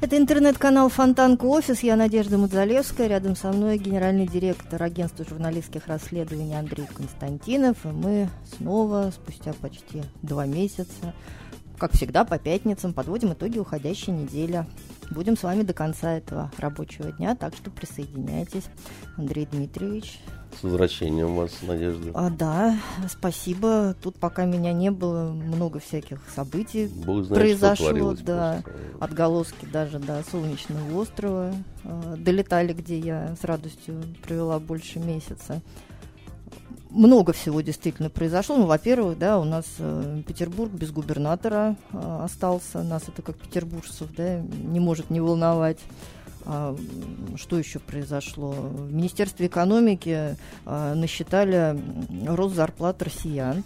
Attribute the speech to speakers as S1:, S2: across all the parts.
S1: Это интернет-канал Фонтанка Офис. Я Надежда Мудзалевская. Рядом со мной генеральный директор агентства журналистских расследований Андрей Константинов. И мы снова, спустя почти два месяца, как всегда, по пятницам подводим итоги уходящей недели. Будем с вами до конца этого рабочего дня, так что присоединяйтесь. Андрей Дмитриевич,
S2: с возвращением вас, Надежда.
S1: А, да, спасибо. Тут пока меня не было, много всяких событий Бог знает, произошло. да, просто. отголоски даже до Солнечного острова э, долетали, где я с радостью провела больше месяца. Много всего действительно произошло. Ну, во-первых, да, у нас э, Петербург без губернатора э, остался. Нас это как петербуржцев, да, не может не волновать. А, что еще произошло? В Министерстве экономики а, насчитали рост зарплат россиян.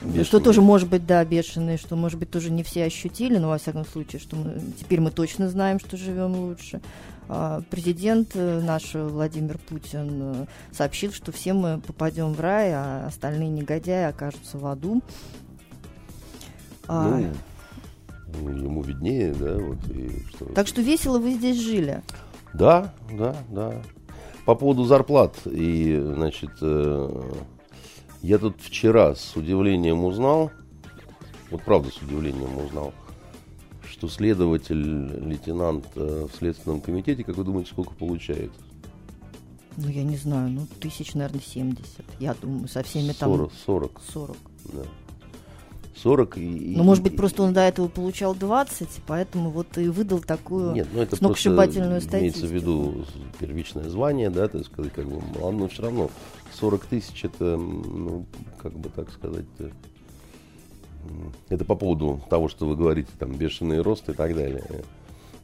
S1: Бешеные. Что тоже может быть, да, бешеные, что, может быть, тоже не все ощутили, но, во всяком случае, что мы, теперь мы точно знаем, что живем лучше. А, президент э, наш Владимир Путин э, сообщил, что все мы попадем в рай, а остальные негодяи окажутся в аду.
S2: Ну, ему виднее, да, вот и
S1: что. Так что весело вы здесь жили.
S2: Да, да, да. По поводу зарплат и, значит, э, я тут вчера с удивлением узнал, вот правда с удивлением узнал, что следователь, лейтенант э, в Следственном комитете, как вы думаете, сколько получает?
S1: Ну, я не знаю, ну, тысяч, наверное, 70. Я думаю, со всеми 40,
S2: там... 40.
S1: 40.
S2: Да. 40 и...
S1: Ну, может быть, просто он до этого получал 20, поэтому вот и выдал такую Нет, ну это сногсшибательную статистику.
S2: имеется в виду первичное звание, да, так сказать, как бы, но все равно 40 тысяч это, ну, как бы так сказать, это по поводу того, что вы говорите, там, бешеный рост и так далее.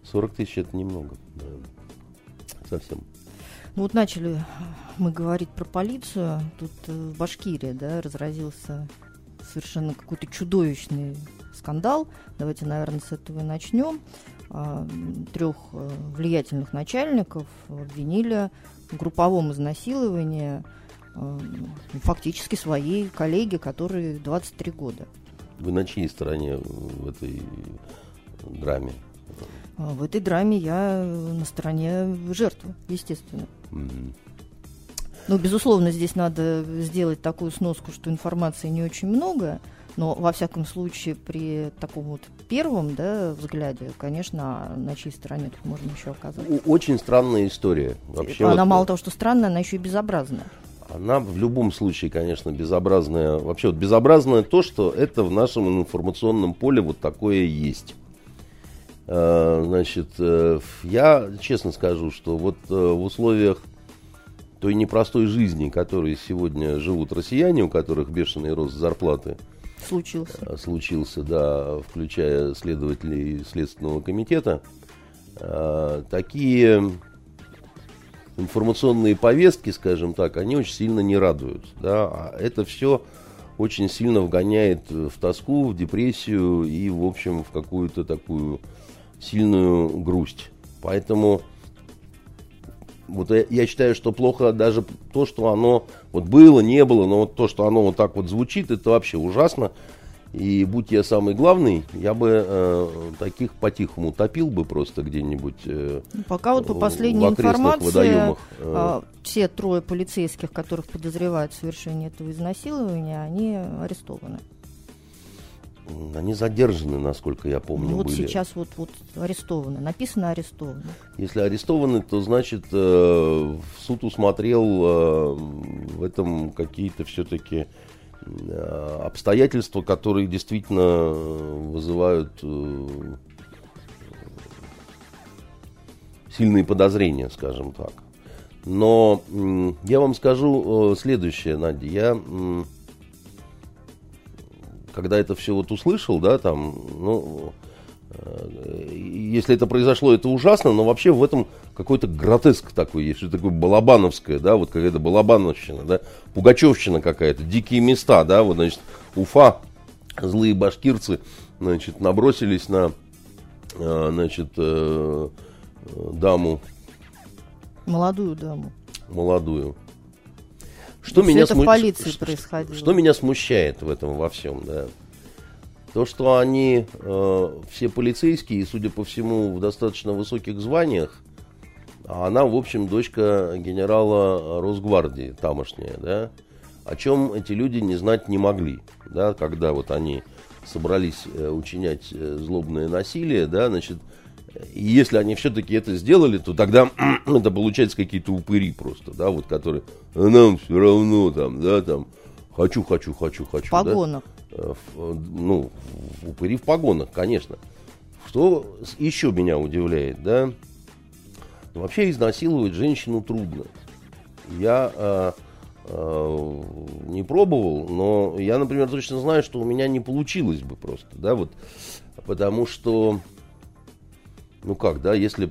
S2: 40 тысяч это немного, да, совсем.
S1: Ну вот начали мы говорить про полицию. Тут э, в Башкирии, да, разразился совершенно какой-то чудовищный скандал. Давайте, наверное, с этого и начнем. А, трех э, влиятельных начальников обвинили в групповом изнасиловании э, фактически своей коллеги, которой 23 года.
S2: Вы на чьей стороне в этой драме?
S1: А, в этой драме я на стороне жертвы, естественно. Mm-hmm. Ну, безусловно, здесь надо сделать такую сноску, что информации не очень много, но, во всяком случае, при таком вот первом да, взгляде, конечно, на чьей стороне тут можно еще оказаться.
S2: Очень странная история.
S1: Вообще она вот, мало того, что странная, она еще и безобразная.
S2: Она в любом случае, конечно, безобразная. Вообще вот безобразное то, что это в нашем информационном поле вот такое есть. Э, значит, э, я честно скажу, что вот э, в условиях той непростой жизни, которой сегодня живут россияне, у которых бешеный рост зарплаты.
S1: Случился.
S2: Э, случился, да, включая следователей Следственного комитета. Э, такие информационные повестки, скажем так, они очень сильно не радуют. Да? А это все очень сильно вгоняет в тоску, в депрессию и, в общем, в какую-то такую сильную грусть. Поэтому вот я, я считаю, что плохо даже то, что оно вот было, не было, но вот то, что оно вот так вот звучит, это вообще ужасно. И будь я самый главный, я бы э, таких по-тихому топил бы просто где-нибудь. Э,
S1: ну, Пока вот по последней информации, э, все трое полицейских, которых подозревают в совершении этого изнасилования, они арестованы.
S2: Они задержаны, насколько я помню. Ну,
S1: вот
S2: были.
S1: сейчас вот, вот арестованы. Написано арестованы.
S2: Если арестованы, то значит э, суд усмотрел э, в этом какие-то все-таки э, обстоятельства, которые действительно вызывают э, сильные подозрения, скажем так. Но э, я вам скажу э, следующее, Надя. Я э, когда это все вот услышал, да, там, ну, если это произошло, это ужасно, но вообще в этом какой-то гротеск такой есть, что такое балабановское, да, вот какая-то балабановщина, да, пугачевщина какая-то, дикие места, да, вот, значит, Уфа, злые башкирцы, значит, набросились на, значит, даму.
S1: Молодую даму.
S2: Молодую. Что меня,
S1: это
S2: сму...
S1: в полиции что, происходило.
S2: что меня смущает в этом во всем, да? То, что они э, все полицейские, судя по всему, в достаточно высоких званиях, а она, в общем, дочка генерала Росгвардии тамошняя, да, о чем эти люди не знать не могли, да, когда вот они собрались э, учинять э, злобное насилие, да, значит, и если они все-таки это сделали, то тогда это получается какие-то упыри просто, да, вот которые «А нам все равно там, да, там, хочу, хочу, хочу, хочу. В
S1: погонах.
S2: Да? Э, ну, упыри в погонах, конечно. Что еще меня удивляет, да? Вообще изнасиловать женщину трудно. Я э, э, не пробовал, но я, например, точно знаю, что у меня не получилось бы просто, да, вот, потому что ну как, да, если,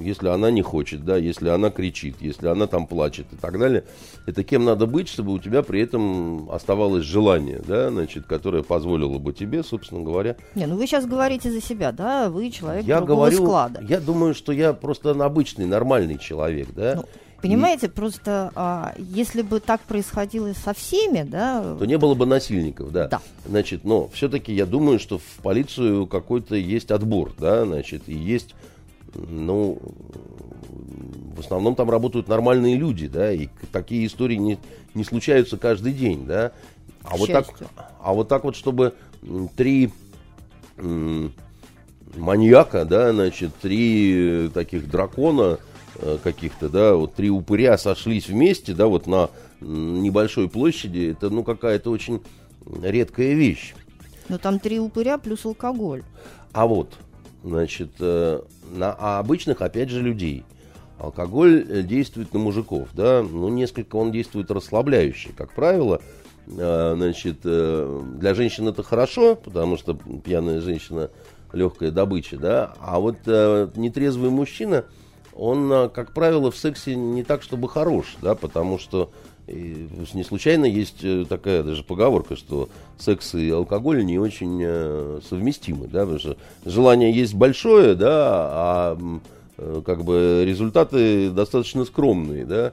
S2: если она не хочет, да, если она кричит, если она там плачет и так далее, это кем надо быть, чтобы у тебя при этом оставалось желание, да, значит, которое позволило бы тебе, собственно говоря.
S1: Не, ну вы сейчас говорите за себя, да, вы человек я другого говорю, склада.
S2: Я думаю, что я просто обычный, нормальный человек, да. Ну,
S1: Понимаете, и... просто а, если бы так происходило со всеми, да...
S2: То не было бы насильников, да.
S1: Да.
S2: Значит, но все-таки я думаю, что в полицию какой-то есть отбор, да, значит, и есть, ну, в основном там работают нормальные люди, да, и такие истории не, не случаются каждый день, да. А вот, так, а вот так вот, чтобы три маньяка, да, значит, три таких дракона Э, каких-то, да, вот три упыря сошлись вместе, да, вот на небольшой площади, это, ну, какая-то очень редкая вещь.
S1: Но там три упыря плюс алкоголь.
S2: А вот, значит, э, на а обычных, опять же, людей. Алкоголь э, действует на мужиков, да, ну, несколько он действует расслабляюще, как правило. Значит, для женщин это хорошо, потому что пьяная женщина легкая добыча, да, а вот нетрезвый мужчина – он, а, как правило, в сексе не так, чтобы хорош, да, потому что не случайно есть э, такая даже поговорка, что секс и алкоголь не очень э, совместимы, да, потому что желание есть большое, да, а э, как бы результаты достаточно скромные, да,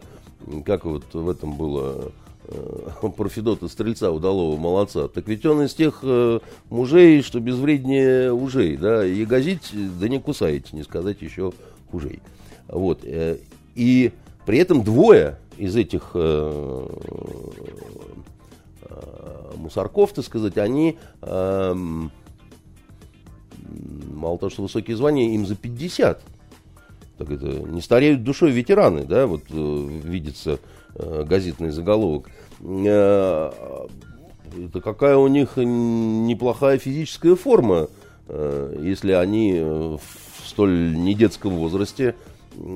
S2: как вот в этом было про Федота Стрельца удалого молодца. Так ведь он из тех э, мужей, что безвреднее ужей, да, и газить, да не кусаете, не сказать еще хужей. Вот. Э, и при этом двое из этих э, э, мусорков, так сказать, они э, мало того, что высокие звания, им за 50. Так это не стареют душой ветераны, да, вот видится газетный заголовок. Это какая у них неплохая физическая форма, если они в столь недетском возрасте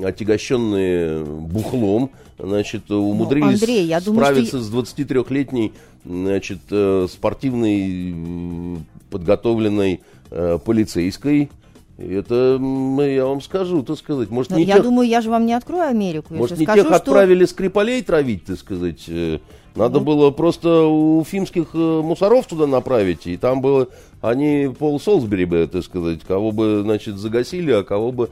S2: отягощенные бухлом, значит, умудрились ну, Андрей, я справиться думаю, что... с 23-летней, значит, э, спортивной, подготовленной э, полицейской. Это, я вам скажу, так сказать, может,
S1: не Я тех... думаю, я же вам не открою Америку.
S2: Может, не скажу, тех что... отправили Скрипалей травить, так сказать, э, надо ну. было просто у финских э, мусоров туда направить, и там было, они пол Солсбери бы, так сказать, кого бы, значит, загасили, а кого бы,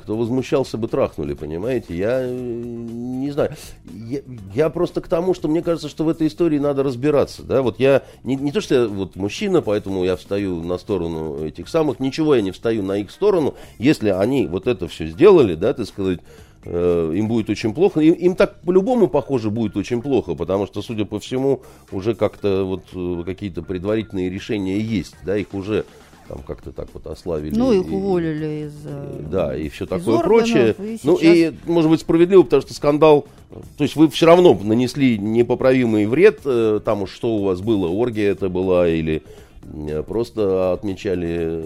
S2: кто возмущался бы, трахнули, понимаете? Я э, не знаю. Я, я просто к тому, что мне кажется, что в этой истории надо разбираться, да, вот я, не, не то, что я вот мужчина, поэтому я встаю на сторону этих самых, ничего я не встаю на их сторону, если они вот это все сделали, да, так сказать, им будет очень плохо. Им, им так по-любому, похоже, будет очень плохо, потому что, судя по всему, уже как-то вот э, какие-то предварительные решения есть, да, их уже там как-то так вот ославили.
S1: Ну, их уволили из э,
S2: Да, и все такое органов, прочее. И сейчас... Ну, и, может быть, справедливо, потому что скандал... То есть вы все равно нанесли непоправимый вред, там уж что у вас было, оргия это была или Э, просто отмечали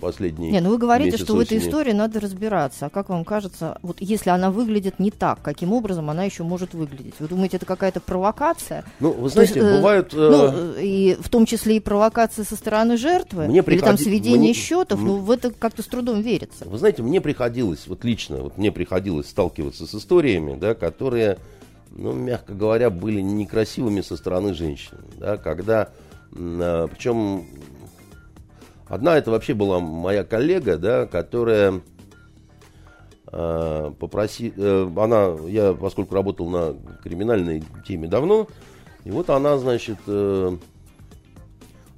S2: последние.
S1: Не, ну вы говорите, что в этой истории надо разбираться. А как вам кажется, вот если она выглядит не так, каким образом она еще может выглядеть? Вы думаете, это какая-то провокация?
S2: Ну, вы знаете, есть, э, бывают.
S1: Ну, э, и в том числе и провокации со стороны жертвы, мне приходи... или там сведение мне... счетов, ну, в это как-то с трудом верится.
S2: Вы знаете, мне приходилось, вот лично, вот мне приходилось сталкиваться с историями, да, которые, ну, мягко говоря, были некрасивыми со стороны женщин, да, когда Причем одна это вообще была моя коллега, да, которая а, попроси, э, она, я поскольку работал на криминальной теме давно, и вот она, значит, э,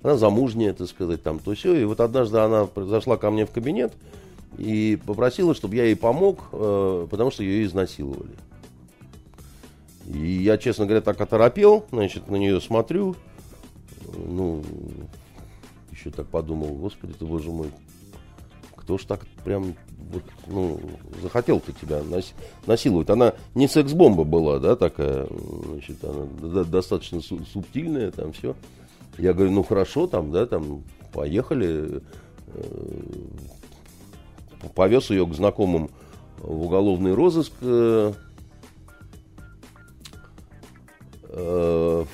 S2: она замужняя, так сказать, там то все, и вот однажды она зашла ко мне в кабинет и попросила, чтобы я ей помог, э, потому что ее изнасиловали. И я, честно говоря, так оторопел, значит, на нее смотрю, ну, еще так подумал, господи ты, боже мой, кто ж так прям вот, ну, захотел-то тебя нас, насиловать. Она не секс-бомба была, да, такая, значит, она достаточно су- субтильная, там все. Я говорю, ну хорошо, там, да, там, поехали. Э, повез ее к знакомым в уголовный розыск. Э, э,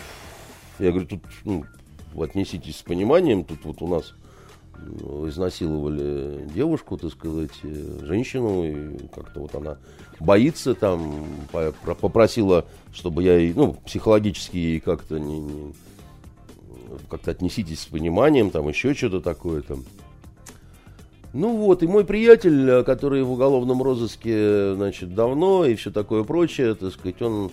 S2: я говорю, тут ну, отнеситесь с пониманием, тут вот у нас ну, изнасиловали девушку, так сказать, э, женщину, и как-то вот она боится там, попросила, чтобы я ну, психологически как-то не, не как-то отнеситесь с пониманием, там еще что-то такое там. Ну вот, и мой приятель, э, который в уголовном розыске, значит, давно и все такое прочее, так сказать, он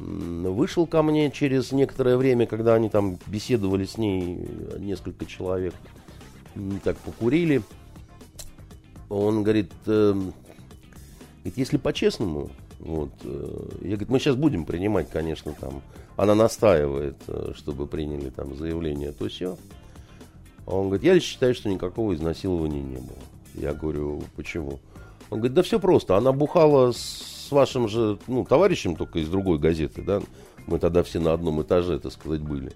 S2: вышел ко мне через некоторое время, когда они там беседовали с ней, несколько человек, так покурили. Он говорит, э, если по-честному, вот, э, я говорит, мы сейчас будем принимать, конечно, там, она настаивает, э, чтобы приняли там заявление, то все. Он говорит, я считаю, что никакого изнасилования не было. Я говорю, почему? Он говорит, да все просто, она бухала с с вашим же ну, товарищем, только из другой газеты, да, мы тогда все на одном этаже, так сказать, были.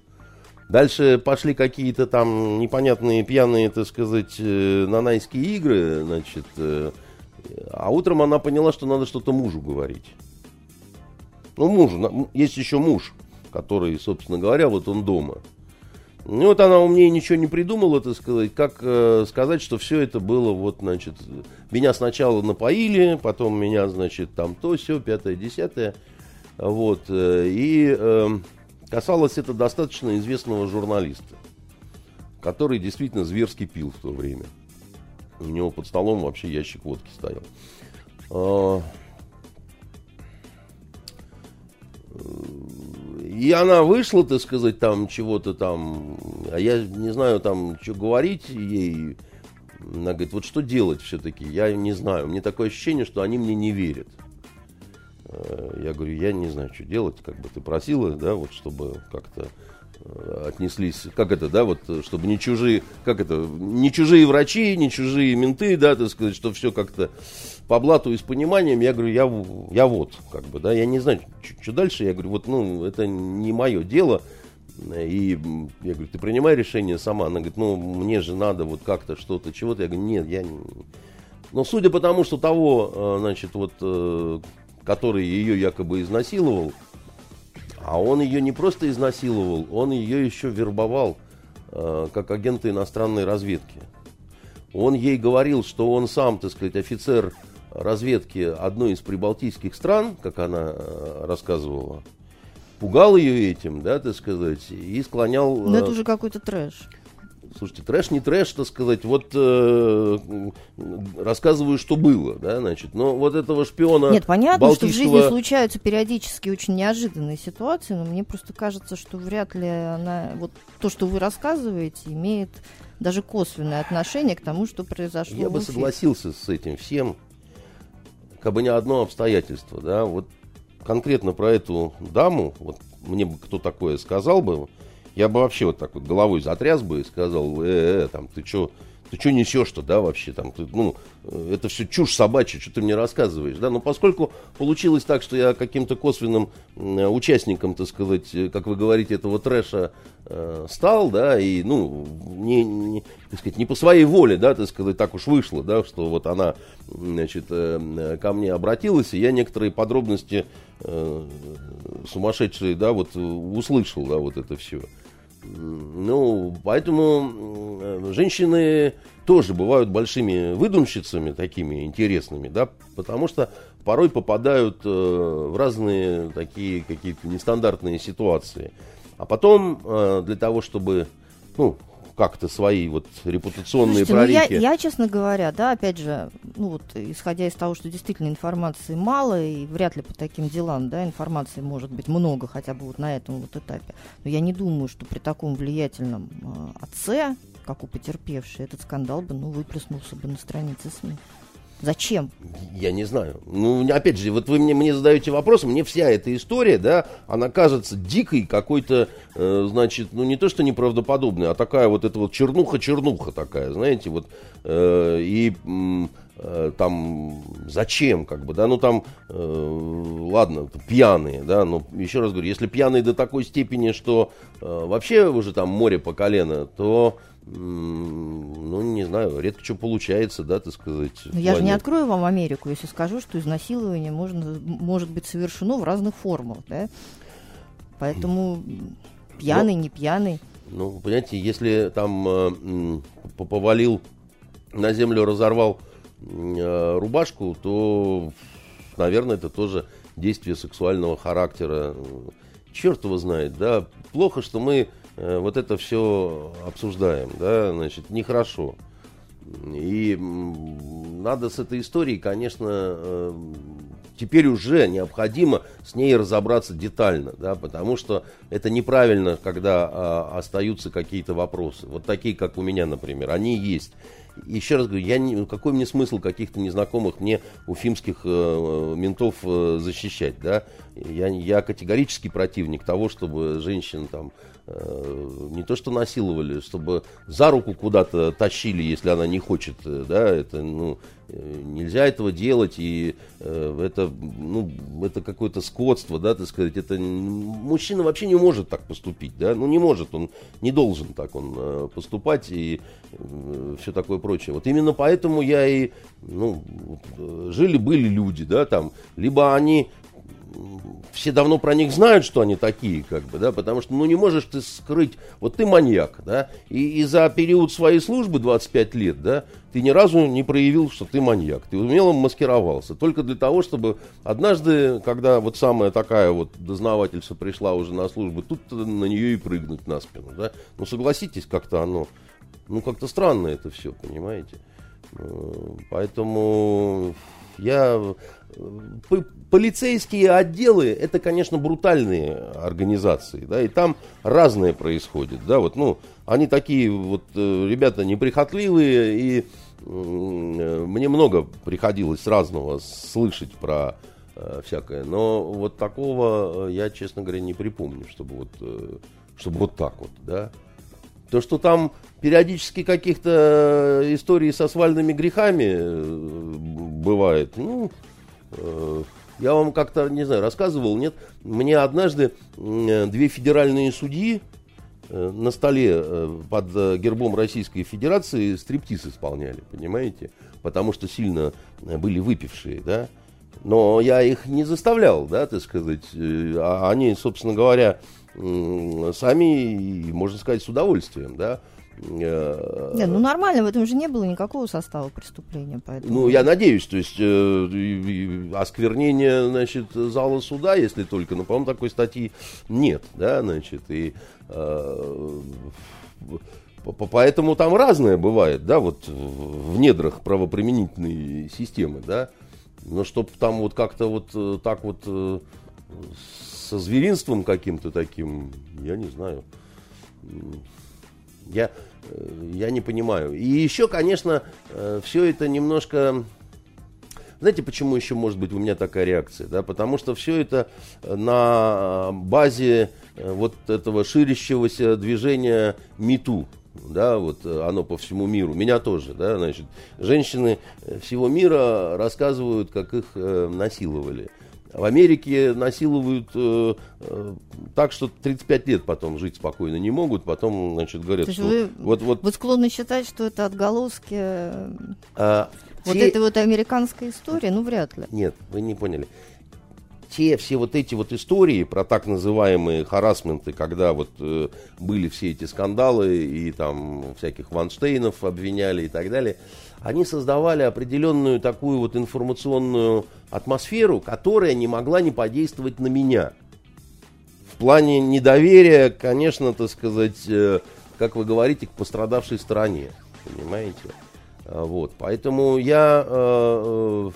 S2: Дальше пошли какие-то там непонятные пьяные, так сказать, э, нанайские игры, значит, э, а утром она поняла, что надо что-то мужу говорить. Ну, мужу, есть еще муж, который, собственно говоря, вот он дома. Ну, вот она у меня ничего не придумала, так сказать, как э, сказать, что все это было, вот, значит, меня сначала напоили, потом меня, значит, там то, все, пятое, десятое, вот, э, и э, касалось это достаточно известного журналиста, который действительно зверски пил в то время. У него под столом вообще ящик водки стоял. А, и она вышла, так сказать, там чего-то там, а я не знаю там, что говорить ей. Она говорит, вот что делать все-таки, я не знаю. Мне такое ощущение, что они мне не верят. Э, я говорю, я не знаю, что делать, как бы ты просила, да, вот чтобы как-то отнеслись, как это, да, вот, чтобы не чужие, как это, не чужие врачи, не чужие менты, да, так сказать, что все как-то по блату и с пониманием, я говорю, я, я вот, как бы, да, я не знаю, что дальше, я говорю, вот, ну, это не мое дело, и я говорю, ты принимай решение сама, она говорит, ну, мне же надо вот как-то что-то, чего-то, я говорю, нет, я не... Но судя по тому, что того, э, значит, вот, э, который ее якобы изнасиловал, а он ее не просто изнасиловал, он ее еще вербовал э, как агента иностранной разведки. Он ей говорил, что он сам, так сказать, офицер разведки одной из прибалтийских стран, как она э, рассказывала, пугал ее этим, да, так сказать, и склонял...
S1: Но это э, уже какой-то трэш.
S2: Слушайте, трэш не трэш, так сказать, вот э, рассказываю, что было, да, значит, но вот этого шпиона
S1: Нет, понятно,
S2: Балтийского...
S1: что в жизни случаются периодически очень неожиданные ситуации, но мне просто кажется, что вряд ли она, вот то, что вы рассказываете, имеет даже косвенное отношение к тому, что произошло
S2: Я бы согласился с этим всем, как бы не одно обстоятельство, да, вот конкретно про эту даму, вот мне бы кто такое сказал бы, я бы вообще вот так вот головой затряс бы и сказал, э, -э там, ты что, ты что несешь-то, да, вообще там, ты, ну, это все чушь собачья, что ты мне рассказываешь, да, но поскольку получилось так, что я каким-то косвенным участником, так сказать, как вы говорите, этого трэша э, стал, да, и, ну, не, не, так сказать, не по своей воле, да, так сказать, так уж вышло, да, что вот она, значит, э, ко мне обратилась, и я некоторые подробности э, сумасшедшие, да, вот услышал, да, вот это все. Ну, поэтому женщины тоже бывают большими выдумщицами такими интересными, да, потому что порой попадают э, в разные такие какие-то нестандартные ситуации. А потом э, для того, чтобы, ну, как-то свои вот репутационные Слушайте, прорехи.
S1: Ну я, я, честно говоря, да, опять же, ну вот, исходя из того, что действительно информации мало, и вряд ли по таким делам, да, информации может быть много, хотя бы вот на этом вот этапе. Но я не думаю, что при таком влиятельном э, отце, как у потерпевшей, этот скандал бы, ну, выплеснулся бы на странице СМИ. Зачем?
S2: Я не знаю. Ну, опять же, вот вы мне, мне задаете вопрос, мне вся эта история, да, она кажется дикой какой-то, э, значит, ну не то что неправдоподобной, а такая вот эта вот чернуха-чернуха такая, знаете, вот, э, и э, там зачем, как бы, да, ну там, э, ладно, пьяные, да, но еще раз говорю, если пьяные до такой степени, что э, вообще уже там море по колено, то ну, не знаю, редко что получается, да, так сказать.
S1: Но я же не открою вам Америку, если скажу, что изнасилование можно, может быть совершено в разных формах, да. Поэтому пьяный, Но, не пьяный.
S2: Ну, понимаете, если там э, повалил на землю, разорвал э, рубашку, то, наверное, это тоже действие сексуального характера. Черт его знает, да. Плохо, что мы Э, вот это все обсуждаем, да, значит, нехорошо. И надо с этой историей, конечно, э, теперь уже необходимо с ней разобраться детально, да, потому что это неправильно, когда а, остаются какие-то вопросы. Вот такие, как у меня, например, они есть. Еще раз говорю, я не, какой мне смысл каких-то незнакомых мне уфимских э, ментов э, защищать, да? Я, я категорический противник того, чтобы женщин там не то что насиловали, чтобы за руку куда-то тащили, если она не хочет, э, да, это, ну, э, нельзя этого делать, и э, это, ну, это какое-то скотство, да, так сказать, это, мужчина вообще не может так поступить, да, ну, не может, он не должен так он э, поступать, и э, все такое прочее. Вот именно поэтому я и, ну, жили-были люди, да, там, либо они все давно про них знают, что они такие, как бы, да, потому что, ну, не можешь ты скрыть, вот ты маньяк, да, и, и за период своей службы 25 лет, да, ты ни разу не проявил, что ты маньяк, ты умело маскировался, только для того, чтобы однажды, когда вот самая такая вот дознавательница пришла уже на службу, тут на нее и прыгнуть на спину, да, ну, согласитесь, как-то оно, ну, как-то странно это все, понимаете, э, поэтому я полицейские отделы это, конечно, брутальные организации, да, и там разное происходит, да, вот, ну, они такие вот э, ребята неприхотливые, и мне много приходилось разного слышать про э, всякое, но вот такого я, честно говоря, не припомню, чтобы вот, э, чтобы вот так вот, да. То, что там периодически каких-то историй со свальными грехами бывает, ну, я вам как-то, не знаю, рассказывал, нет? Мне однажды две федеральные судьи э, на столе э, под э, гербом Российской Федерации стриптиз исполняли, понимаете? Потому что сильно были выпившие, да? Но я их не заставлял, да, так сказать. А они, собственно говоря, сами, можно сказать, с удовольствием, да,
S1: Э, не, ну нормально, в этом же не было никакого состава преступления. Поэтому...
S2: Ну, я надеюсь, то есть э, осквернение, значит, зала суда, если только, но, по-моему, такой статьи нет, да, значит, и э, поэтому там разное бывает, да, вот в недрах правоприменительной системы, да, но чтобы там вот как-то вот э, так вот э, со зверинством каким-то таким, я не знаю. Я, э, я не понимаю. И еще, конечно, э, все это немножко... Знаете, почему еще может быть у меня такая реакция? Да? Потому что все это на базе э, вот этого ширящегося движения МИТУ. да, вот оно по всему миру, меня тоже, да, значит, женщины всего мира рассказывают, как их э, насиловали. В Америке насилуют э, э, так, что 35 лет потом жить спокойно не могут, потом, значит, говорят,
S1: что... Вы, вот, вот... вы склонны считать, что это отголоски а, вот те... этой вот американской истории? Ну, вряд ли.
S2: Нет, вы не поняли те все вот эти вот истории про так называемые харасменты, когда вот э, были все эти скандалы и там всяких Ванштейнов обвиняли и так далее, они создавали определенную такую вот информационную атмосферу, которая не могла не подействовать на меня. В плане недоверия, конечно, так сказать, э, как вы говорите, к пострадавшей стороне. Понимаете? А, вот. Поэтому я э,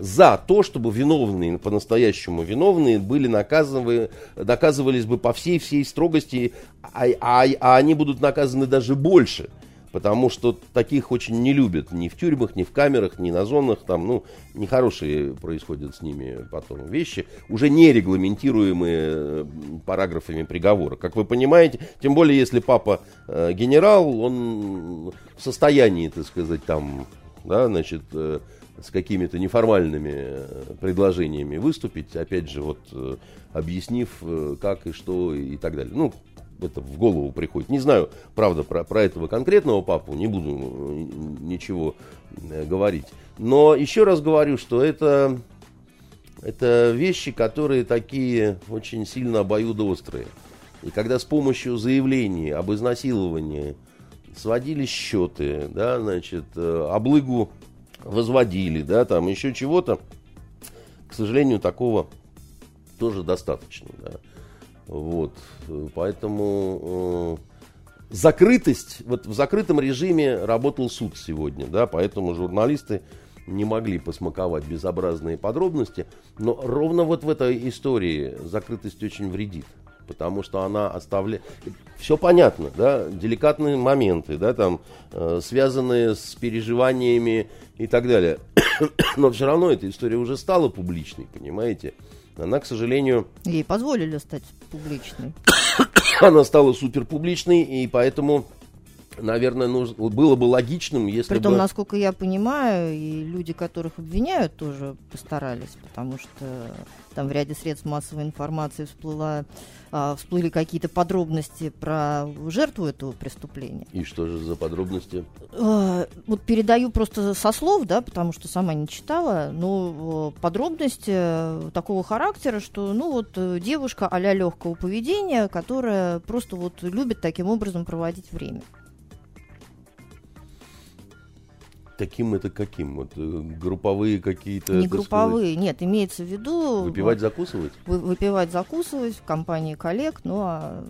S2: за то, чтобы виновные, по-настоящему виновные, были наказаны, наказывались бы по всей всей строгости, а, а, а они будут наказаны даже больше, потому что таких очень не любят ни в тюрьмах, ни в камерах, ни на зонах, там, ну, нехорошие происходят с ними потом вещи, уже не регламентируемые параграфами приговора. Как вы понимаете, тем более, если папа э, генерал, он в состоянии, так сказать, там, да, значит, э, с какими-то неформальными э, предложениями выступить, опять же, вот э, объяснив, э, как и что и так далее. Ну, это в голову приходит. Не знаю, правда, про, про этого конкретного папу, не буду ничего говорить. Но еще раз говорю, что это, это вещи, которые такие очень сильно обоюдоострые. И когда с помощью заявлений об изнасиловании сводили счеты, да, значит, облыгу возводили, да, там еще чего-то. К сожалению, такого тоже достаточно, да. Вот, поэтому э, закрытость, вот в закрытом режиме работал суд сегодня, да, поэтому журналисты не могли посмаковать безобразные подробности, но ровно вот в этой истории закрытость очень вредит потому что она оставляет... Все понятно, да, деликатные моменты, да, там, э, связанные с переживаниями и так далее. Но все равно эта история уже стала публичной, понимаете? Она, к сожалению...
S1: Ей позволили стать публичной.
S2: она стала супер публичной, и поэтому наверное, нужно, было бы логичным, если
S1: Притом,
S2: бы...
S1: насколько я понимаю, и люди, которых обвиняют, тоже постарались, потому что там в ряде средств массовой информации всплыла, а, всплыли какие-то подробности про жертву этого преступления.
S2: И что же за подробности?
S1: А, вот передаю просто со слов, да, потому что сама не читала, но подробности такого характера, что, ну вот, девушка а-ля легкого поведения, которая просто вот любит таким образом проводить время.
S2: Таким это каким? Вот э, групповые какие-то.
S1: Не групповые, сказать, нет, имеется в виду.
S2: Выпивать, закусывать?
S1: Вы, выпивать, закусывать в компании коллег, ну а.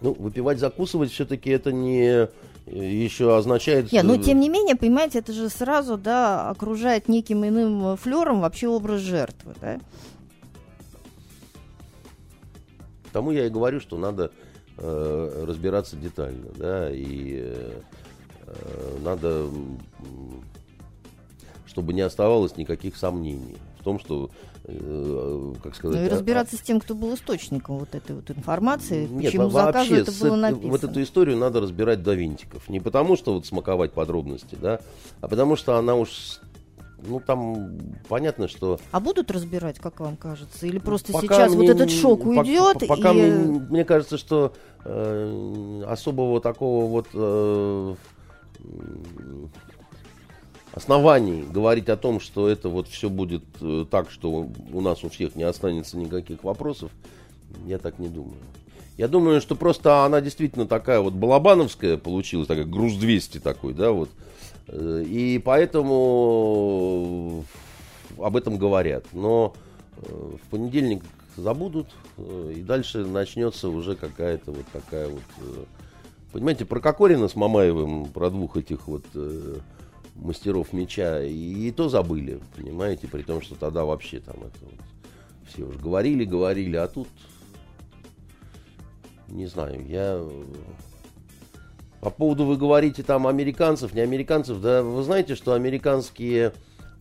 S2: Ну, выпивать, закусывать все-таки это не еще означает...
S1: Нет, но тем не менее, понимаете, это же сразу, да, окружает неким иным флером вообще образ жертвы, да?
S2: Тому я и говорю, что надо э, разбираться детально, да, и э, Э, надо, чтобы не оставалось никаких сомнений в том, что,
S1: э, как сказать... Ну и а, разбираться а, с тем, кто был источником вот этой вот информации, нет, почему заказу это было написано.
S2: Вот эту историю надо разбирать до винтиков. Не потому, что вот смаковать подробности, да, а потому что она уж ну, там понятно, что...
S1: А будут разбирать, как вам кажется? Или просто пока сейчас мне, вот этот шок уйдет?
S2: Пока, пока и... мне, мне кажется, что э, особого такого вот э, оснований говорить о том, что это вот все будет э, так, что у нас у всех не останется никаких вопросов, я так не думаю. Я думаю, что просто она действительно такая вот балабановская получилась, такая груз 200 такой, да, вот. Э, и поэтому об этом говорят. Но э, в понедельник забудут, и дальше начнется уже какая-то вот такая вот Понимаете, про Кокорина с Мамаевым, про двух этих вот э, мастеров меча, и, и то забыли, понимаете, при том, что тогда вообще там это вот, все уже говорили, говорили, а тут, не знаю, я... По поводу, вы говорите, там, американцев, не американцев, да, вы знаете, что американские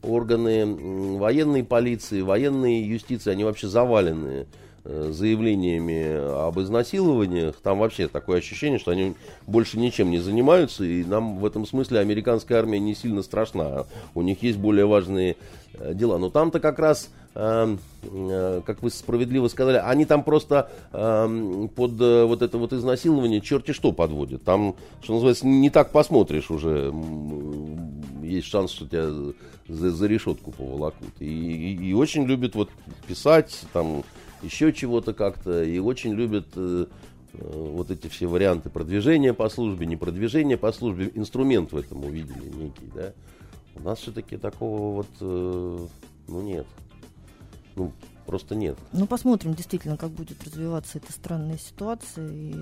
S2: органы военной полиции, военной юстиции, они вообще завалены э, заявлениями об изнасилованиях, там вообще такое ощущение, что они больше ничем не занимаются, и нам в этом смысле американская армия не сильно страшна. У них есть более важные э, дела. Но там-то как раз Эм, э, как вы справедливо сказали, они там просто э, под э, вот это вот изнасилование черти что подводят. Там, что называется, не так посмотришь уже. Есть шанс, что тебя за, за решетку поволокут. И, и, и очень любят вот писать, там еще чего-то как-то. И очень любят э, э, вот эти все варианты продвижения по службе, не продвижения по службе. Инструмент в этом увидели некий, да. У нас все-таки такого вот, э, ну нет. Ну, просто нет.
S1: Ну, посмотрим действительно, как будет развиваться эта странная ситуация. И...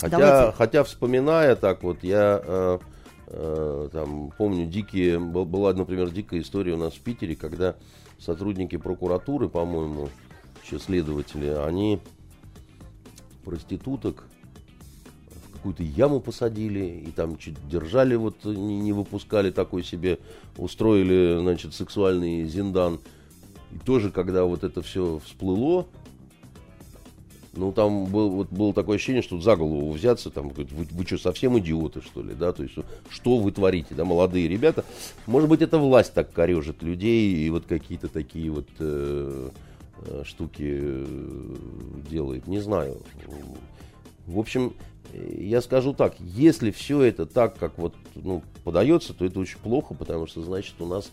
S2: Хотя, Давайте... хотя, вспоминая так вот, я э, э, там помню дикие, была, например, дикая история у нас в Питере, когда сотрудники прокуратуры, по-моему, еще следователи, они проституток какую-то яму посадили, и там чуть держали, вот не, не выпускали такой себе, устроили, значит, сексуальный зиндан. И тоже, когда вот это все всплыло, ну, там был, вот, было такое ощущение, что за голову взяться, там, вы, вы что, совсем идиоты, что ли, да, то есть, что вы творите, да, молодые ребята. Может быть, это власть так корежит людей, и вот какие-то такие вот э, э штуки э, делает, не знаю. В общем, я скажу так, если все это так, как вот ну, подается, то это очень плохо, потому что значит у нас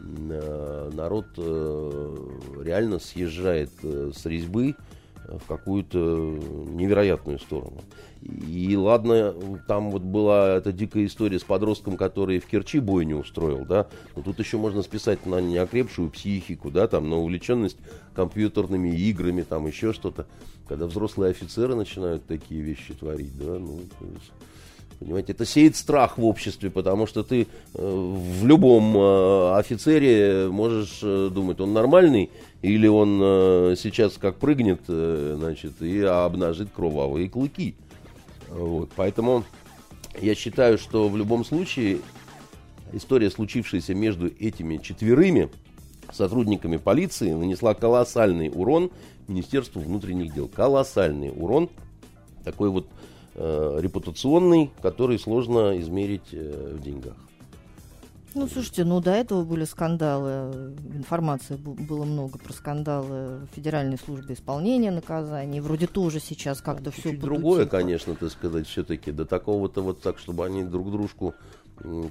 S2: э, народ реально съезжает с резьбы в какую-то невероятную сторону. И ладно, там вот была эта дикая история с подростком, который в Керчи бойню устроил, да, но тут еще можно списать на неокрепшую психику, да, там, на увлеченность компьютерными играми, там еще что-то. Когда взрослые офицеры начинают такие вещи творить, да, ну, есть, понимаете, это сеет страх в обществе, потому что ты э, в любом э, офицере можешь э, думать, он нормальный, или он э, сейчас как прыгнет, э, значит, и обнажит кровавые клыки. Вот, поэтому я считаю, что в любом случае история, случившаяся между этими четверыми сотрудниками полиции, нанесла колоссальный урон Министерству внутренних дел. Колоссальный урон, такой вот э, репутационный, который сложно измерить э, в деньгах.
S1: Ну, слушайте, ну до этого были скандалы, информации было много про скандалы в Федеральной службе исполнения наказаний. Вроде тоже сейчас как-то все.
S2: Другое, конечно, так сказать, все-таки до такого-то вот так, чтобы они друг дружку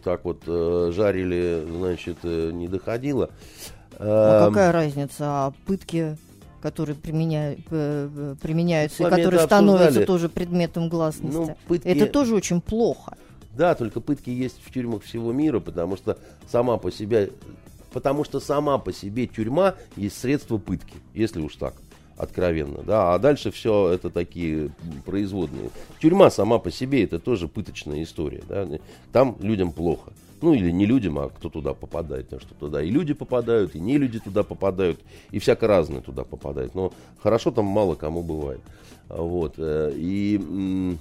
S2: так вот э, жарили, значит, э, не доходило.
S1: А какая разница? А пытки которые применяют, применяются и которые становятся тоже предметом гласности. Ну, пытки... Это тоже очень плохо.
S2: Да, только пытки есть в тюрьмах всего мира, потому что сама по себе, потому что сама по себе тюрьма есть средство пытки, если уж так откровенно, да, а дальше все это такие производные. Тюрьма сама по себе это тоже пыточная история, да, там людям плохо. Ну, или не людям, а кто туда попадает, потому что туда и люди попадают, и не люди туда попадают, и всяко разное туда попадает. Но хорошо там мало кому бывает. Вот. Э, и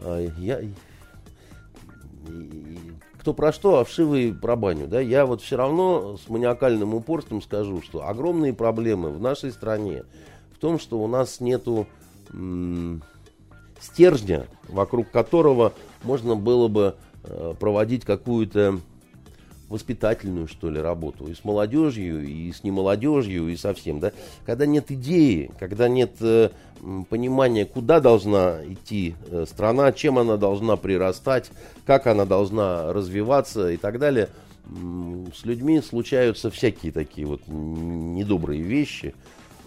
S2: а, кто про что, а вшивый про баню. Да? Я вот все равно с маниакальным упорством скажу, что огромные проблемы в нашей стране в том, что у нас нету стержня, вокруг которого можно было бы э, проводить какую-то воспитательную, что ли, работу и с молодежью, и с немолодежью, и со всем, да, когда нет идеи, когда нет э, понимания, куда должна идти э, страна, чем она должна прирастать, как она должна развиваться и так далее, с людьми случаются всякие такие вот недобрые вещи,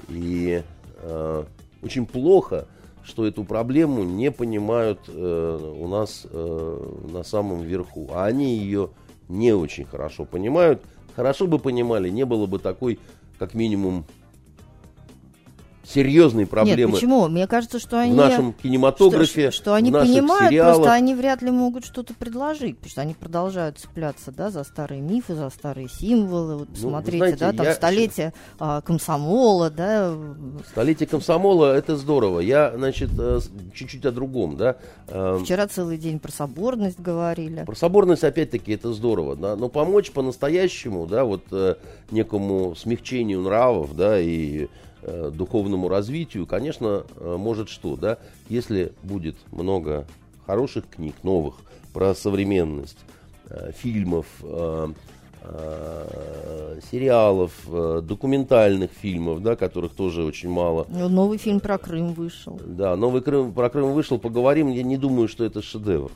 S2: и э, очень плохо, что эту проблему не понимают э, у нас э, на самом верху, а они ее не очень хорошо понимают. Хорошо бы понимали, не было бы такой, как минимум, серьезные проблемы.
S1: Нет, почему? Мне кажется, что они...
S2: В нашем кинематографе,
S1: Что, что они
S2: в наших
S1: понимают,
S2: сериалах.
S1: просто они вряд ли могут что-то предложить, потому что они продолжают цепляться, да, за старые мифы, за старые символы. Вот посмотрите,
S2: знаете,
S1: да, там
S2: я-
S1: столетие а, комсомола, да.
S2: Столетие комсомола это здорово. Я, значит, э, чуть-чуть о другом, да. Э,
S1: Вчера целый день про соборность говорили.
S2: Про соборность, опять-таки, это здорово, да, но помочь по-настоящему, да, вот э, некому смягчению нравов, да, и э, духовному развитию, конечно, э, может что, да, если будет много хороших книг, новых, про современность, э, фильмов, э, сериалов, документальных фильмов, да, которых тоже очень мало,
S1: Ну, Новый фильм про Крым вышел.
S2: да, новый Крым, про Крым вышел, поговорим. Я не думаю, что это шедевр.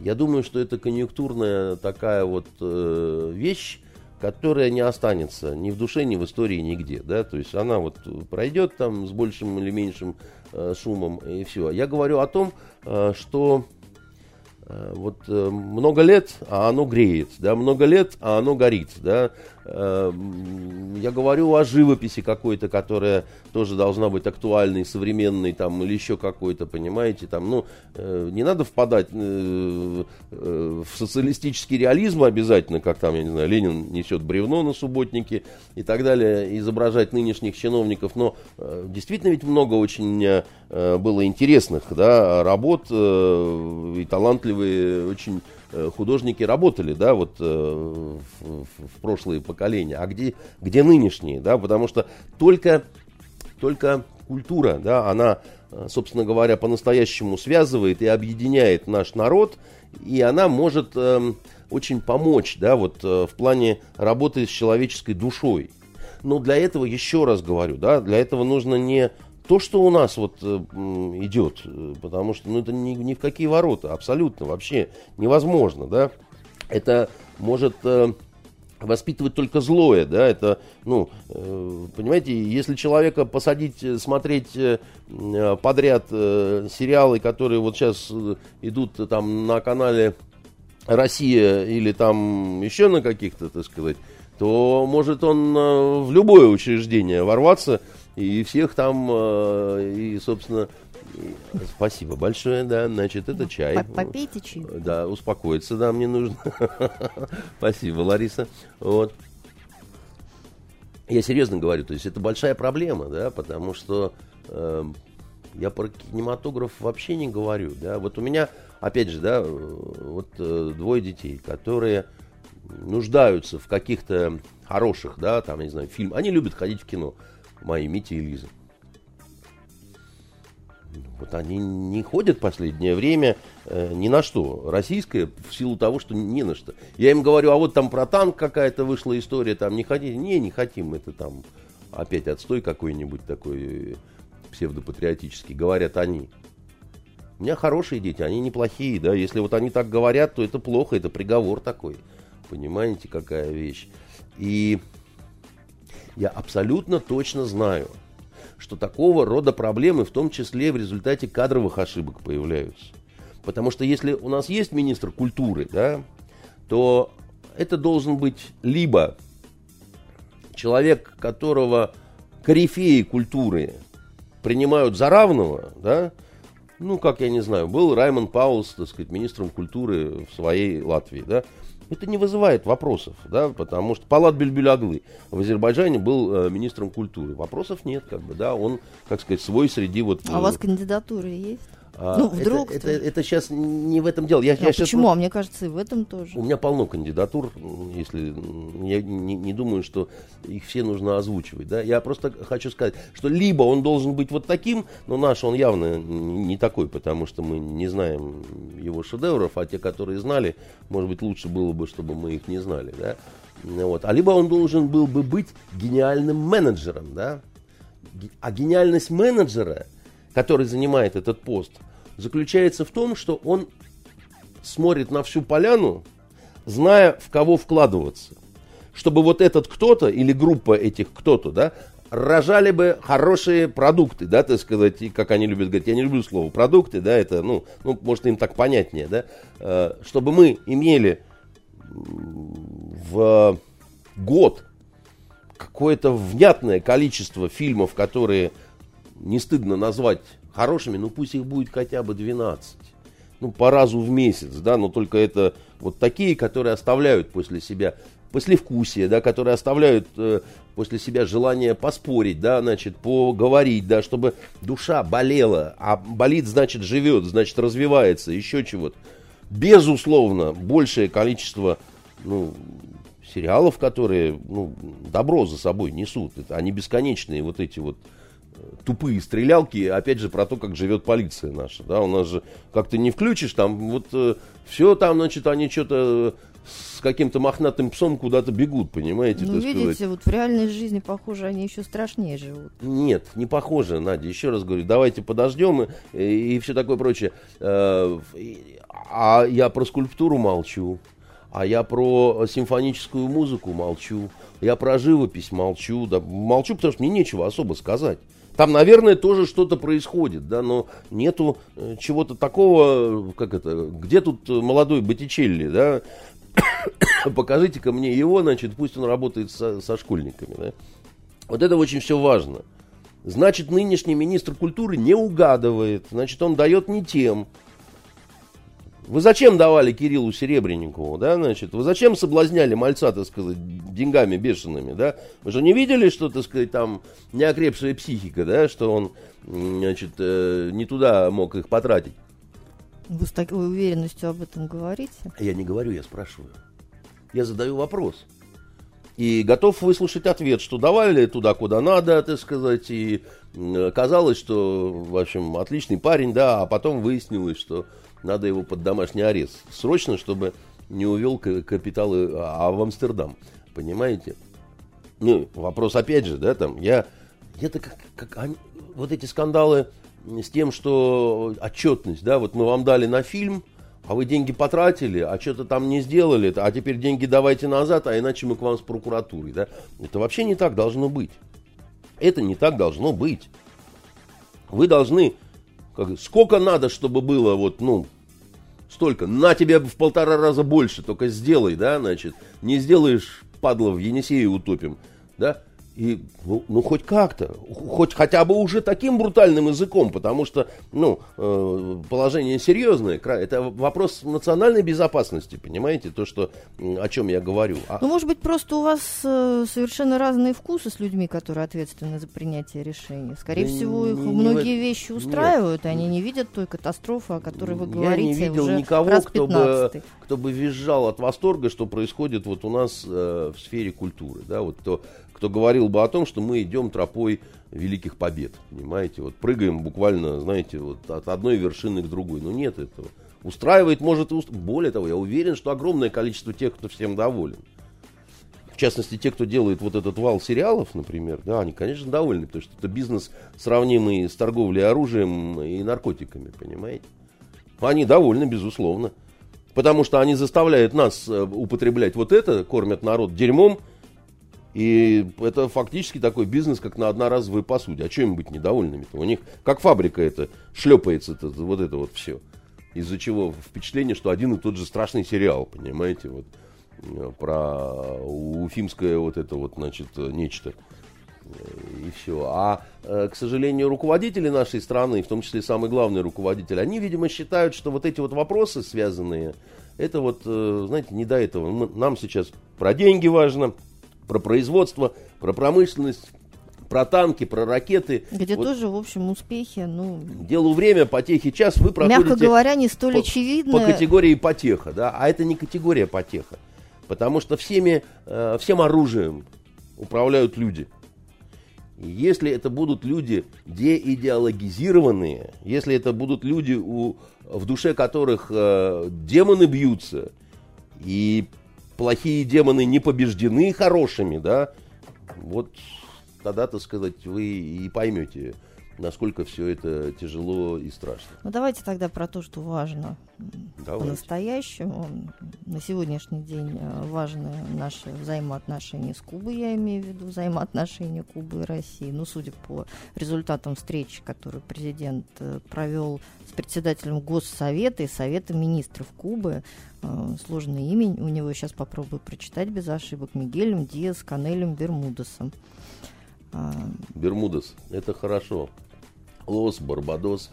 S2: Я думаю, что это конъюнктурная такая вот э, вещь, которая не останется ни в душе, ни в истории, нигде. Да? То есть она вот пройдет там с большим или меньшим э, шумом и все. Я говорю о том, э, что э, вот э, много лет, а оно греет, да, много лет, а оно горит, да. Э, м, Я говорю о живописи какой-то, которая тоже должна быть актуальной, современной, там, или еще какой-то, понимаете, там, ну, э, не надо впадать э, э, в социалистический реализм обязательно, как там, я не знаю, Ленин несет бревно на субботнике и так далее, изображать нынешних чиновников, но действительно ведь много очень было интересных, да, работ, и талантливые очень художники работали, да, вот э, в, прошлые поколения, а где, где нынешние, да, потому что только, только культура, да, она, э, собственно говоря, по-настоящему связывает и объединяет наш народ, и она может эм, очень помочь, да, вот э, в плане работы с человеческой душой. Но для этого, еще раз говорю, да, для этого нужно не то, что у нас вот э, идет, э, потому что ну, это ни, ни в какие ворота, абсолютно, вообще невозможно, да. Это может э, воспитывать только злое, да, это, ну, понимаете, если человека посадить, смотреть подряд сериалы, которые вот сейчас идут там на канале Россия или там еще на каких-то, так сказать, то может он в любое учреждение ворваться и всех там, э, и, собственно, спасибо большое, да, значит, это чай.
S1: По- Попейте чай.
S2: Да, успокоиться, да, мне нужно. Спасибо, Лариса. Вот. Я серьезно говорю, то есть это большая проблема, да, потому что эм, я про кинематограф вообще не говорю, да. Вот у меня, опять же, да, э, вот э, двое детей, которые нуждаются в каких-то хороших, да, там, я не знаю, фильм. Они любят ходить в кино, мои Митя и Лиза. Вот они не ходят последнее время э, ни на что. Российское в силу того, что не на что. Я им говорю, а вот там про танк какая-то вышла история, там не хотите? Не, не хотим, это там опять отстой какой-нибудь такой э, псевдопатриотический, говорят они. У меня хорошие дети, они неплохие, да. Если вот они так говорят, то это плохо, это приговор такой. Понимаете, какая вещь. И я абсолютно точно знаю, что такого рода проблемы, в том числе в результате кадровых ошибок, появляются. Потому что если у нас есть министр культуры, да, то это должен быть либо человек, которого корифеи культуры принимают за равного, да, ну, как я не знаю, был Раймон Паулс, так сказать, министром культуры в своей Латвии, да, это не вызывает вопросов, да, потому что Палат Бельбюляглы в Азербайджане был э, министром культуры. Вопросов нет, как бы, да, он, как сказать, свой среди вот...
S1: А у
S2: э,
S1: вас кандидатуры есть?
S2: А,
S1: ну,
S2: это-
S1: вдруг
S2: Это,
S1: ты-
S2: это, сейчас не в этом дело. Я,
S1: А
S2: я
S1: почему?
S2: вот-
S1: А мне кажется, и в этом тоже.
S2: у меня полно кандидатур, если я не, не думаю, что их все нужно озвучивать. Да? Я просто хочу сказать, что либо он должен быть вот таким, но наш он явно не такой, потому что мы не знаем его шедевров, а те, которые знали, может быть, лучше было бы, чтобы мы их не знали. Да? Вот. А либо он должен был бы быть гениальным менеджером. Да? А гениальность менеджера, который занимает этот пост, заключается в том, что он смотрит на всю поляну, зная, в кого вкладываться. Чтобы вот этот кто-то или группа этих кто-то, да, рожали бы хорошие продукты, да, так сказать, и как они любят говорить, я не люблю слово продукты, да, это, ну, ну может, им так понятнее, да, э, чтобы мы имели в год какое-то внятное количество фильмов, которые не стыдно назвать хорошими, ну пусть их будет хотя бы 12. Ну, по разу в месяц, да, но только это вот такие, которые оставляют после себя послевкусие, да, которые оставляют э, после себя желание поспорить, да, значит, поговорить, да, чтобы душа болела, а болит, значит, живет, значит, развивается, еще чего-то. Безусловно, большее количество, ну, сериалов, которые, ну, добро за собой несут, это, они бесконечные, вот эти вот э, тупые стрелялки, опять же, про то, как живет полиция наша, да, у нас же как-то не включишь, там вот э, все там, значит, они что-то с каким-то мохнатым псом куда-то бегут, понимаете?
S1: Ну, видите, сказать. вот в реальной жизни, похоже, они еще страшнее живут.
S2: Нет, не похоже, Надя. Еще раз говорю, давайте подождем и, и все такое прочее. Э, а я про скульптуру молчу. А я про симфоническую музыку молчу. Я про живопись молчу. Да, молчу, потому что мне нечего особо сказать. Там, наверное, тоже что-то происходит, да, но нету э, чего-то такого, как это, где тут молодой Боттичелли, да, покажите-ка мне его, значит, пусть он работает со, со школьниками. Да? Вот это очень все важно. Значит, нынешний министр культуры не угадывает, значит, он дает не тем. Вы зачем давали Кириллу Серебренникову, да, значит, вы зачем соблазняли мальца, так сказать, деньгами бешеными, да? Вы же не видели, что, так сказать, там неокрепшая психика, да, что он, значит, э, не туда мог их потратить.
S1: Вы с такой уверенностью об этом говорите?
S2: Я не говорю, я спрашиваю. Я задаю вопрос. И готов выслушать ответ, что давали туда, куда надо, так сказать, и казалось, что, в общем, отличный парень, да, а потом выяснилось, что надо его под домашний арест. Срочно, чтобы не увел капиталы а, а в Амстердам. Понимаете? Ну, вопрос опять же, да, там, я... Это как, как они, вот эти скандалы с тем, что отчетность, да, вот мы вам дали на фильм, а вы деньги потратили, а что-то там не сделали, а теперь деньги давайте назад, а иначе мы к вам с прокуратурой, да. Это вообще не так должно быть. Это не так должно быть. Вы должны, как, сколько надо, чтобы было вот, ну, столько, на тебе в полтора раза больше, только сделай, да, значит, не сделаешь, падла, в Енисее утопим, да, и, ну, ну хоть как-то, хоть хотя бы уже таким брутальным языком, потому что, ну, э, положение серьезное, это вопрос национальной безопасности, понимаете, то, что, о чем я говорю.
S1: А... Ну, может быть, просто у вас э, совершенно разные вкусы с людьми, которые ответственны за принятие решений. Скорее да всего, их не, многие не, вещи устраивают, нет. они не видят той катастрофы, о которой вы говорите.
S2: Я не видел
S1: уже
S2: никого, раз кто бы, кто бы визжал от восторга, что происходит вот у нас э, в сфере культуры, да, вот то кто говорил бы о том, что мы идем тропой великих побед, понимаете, вот прыгаем буквально, знаете, вот от одной вершины к другой, но нет этого. Устраивает, может, уст... более того, я уверен, что огромное количество тех, кто всем доволен. В частности, те, кто делает вот этот вал сериалов, например, да, они, конечно, довольны, потому что это бизнес, сравнимый с торговлей оружием и наркотиками, понимаете. Они довольны, безусловно. Потому что они заставляют нас э, употреблять вот это, кормят народ дерьмом, и это фактически такой бизнес, как на одноразовой посуде. А что им быть недовольными-то? У них как фабрика это шлепается, -то, вот это вот все. Из-за чего впечатление, что один и тот же страшный сериал, понимаете, вот э, про уфимское вот это вот, значит, нечто. И все. А, э, к сожалению, руководители нашей страны, в том числе самый главный руководитель, они, видимо, считают, что вот эти вот вопросы связанные, это вот, э, знаете, не до этого. Нам сейчас про деньги важно, про производство, про промышленность, про танки, про ракеты.
S1: Где вот. тоже, в общем, успехи. Ну...
S2: Делу время, потехи час, вы проходите...
S1: Мягко говоря, не столь по, очевидно.
S2: По категории потеха, да, а это не категория потеха. Потому что всеми, э, всем оружием управляют люди. И если это будут люди деидеологизированные, если это будут люди, у, в душе которых э, демоны бьются, и плохие демоны не побеждены хорошими, да, вот тогда, так сказать, вы и поймете, насколько все это тяжело и страшно.
S1: Ну давайте тогда про то, что важно по-настоящему. На сегодняшний день э, важны наши взаимоотношения с Кубой, я имею в виду взаимоотношения Кубы и России. Ну, судя по результатам встречи, которую президент э, провел с председателем Госсовета и Совета министров Кубы, сложное имя у него, сейчас попробую прочитать без ошибок, Мигелем Диас Канелем Бермудесом.
S2: Бермудес, это хорошо. Лос, Барбадос,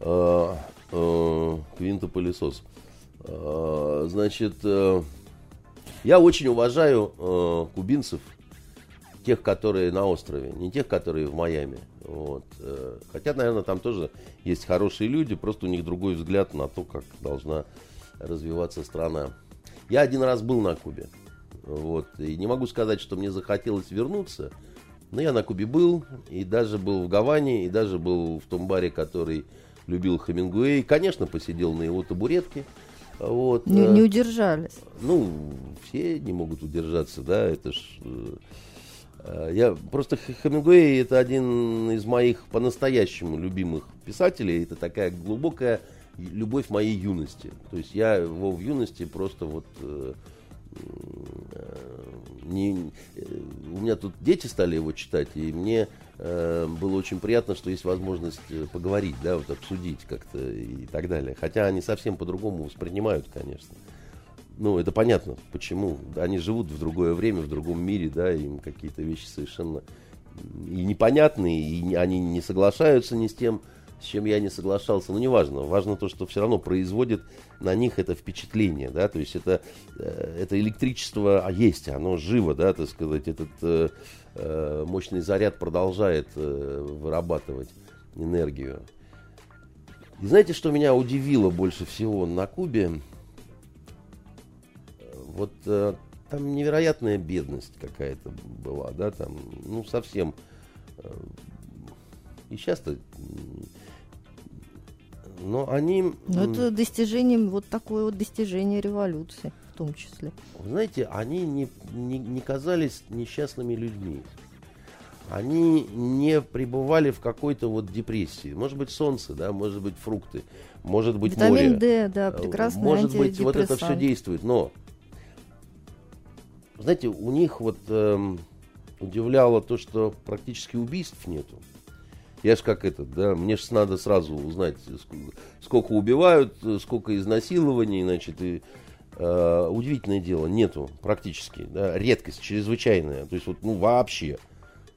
S2: э, э, Квинтопылесос. Э, значит, э, я очень уважаю э, кубинцев, тех, которые на острове, не тех, которые в Майами. Вот. Э, хотя, наверное, там тоже есть хорошие люди, просто у них другой взгляд на то, как должна развиваться страна. Я один раз был на Кубе. Вот. И не могу сказать, что мне захотелось вернуться. Но я на Кубе был, и даже был в Гаване, и даже был в том баре, который любил Хемингуэй. Конечно, посидел на его табуретке. Вот.
S1: Не, не удержались.
S2: Ну, все не могут удержаться, да, это ж... Э, я просто Хемингуэй это один из моих по-настоящему любимых писателей. Это такая глубокая любовь моей юности. То есть я его в юности просто вот э, э, не, у меня тут дети стали его читать, и мне э, было очень приятно, что есть возможность поговорить, да, вот обсудить как-то и так далее. Хотя они совсем по-другому воспринимают, конечно. Ну, это понятно, почему. Они живут в другое время, в другом мире, да, им какие-то вещи совершенно и непонятные, и они не соглашаются ни с тем, с чем я не соглашался, но неважно. Важно то, что все равно производит на них это впечатление, да, то есть это, э, это электричество, а есть, оно живо, да, так сказать, этот э, э, мощный заряд продолжает э, вырабатывать энергию. И знаете, что меня удивило больше всего на Кубе? Вот э, там невероятная бедность какая-то была, да, там, ну, совсем... Э, и сейчас-то но они...
S1: Но это достижение, вот такое вот достижение революции в том числе.
S2: Знаете, они не, не, не казались несчастными людьми. Они не пребывали в какой-то вот депрессии. Может быть, солнце, да, может быть, фрукты, может быть,
S1: Витамин
S2: море.
S1: D, да, э, прекрасно.
S2: Может быть, вот это все действует. Но, знаете, у них вот эм, удивляло то, что практически убийств нету. Я же как этот, да, мне же надо сразу узнать, сколько убивают, сколько изнасилований, значит, и э, удивительное дело, нету практически, да, редкость чрезвычайная, то есть вот, ну, вообще,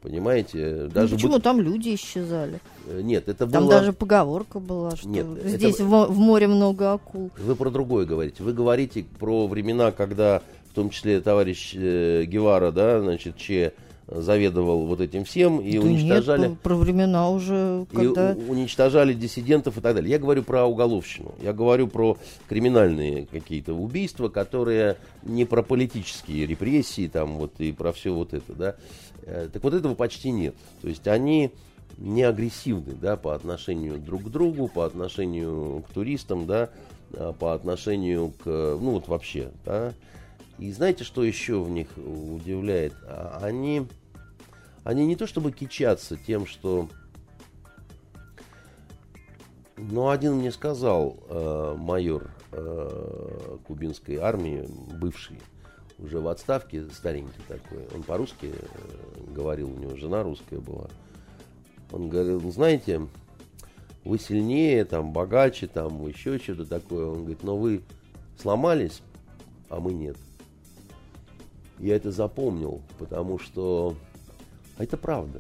S2: понимаете,
S1: ну, даже... Ну, почему бы... там люди исчезали?
S2: Э, нет, это
S1: там
S2: было...
S1: даже поговорка была, что Нет, здесь это... в, в море много акул.
S2: Вы про другое говорите, вы говорите про времена, когда, в том числе, товарищ э, Гевара, да, значит, Че заведовал вот этим всем и да уничтожали...
S1: Нет, про времена уже, когда...
S2: И уничтожали диссидентов и так далее. Я говорю про уголовщину. Я говорю про криминальные какие-то убийства, которые не про политические репрессии там вот и про все вот это, да. Э, так вот этого почти нет. То есть они не агрессивны, да, по отношению друг к другу, по отношению к туристам, да, а по отношению к, ну вот вообще, да. И знаете, что еще в них удивляет? А, они, они не то чтобы кичатся тем, что... Но один мне сказал, э, майор э, кубинской армии, бывший, уже в отставке, старенький такой, он по-русски э, говорил, у него жена русская была. Он говорил, знаете, вы сильнее, там, богаче, там, еще что-то такое. Он говорит, но вы сломались, а мы нет я это запомнил, потому что а это правда.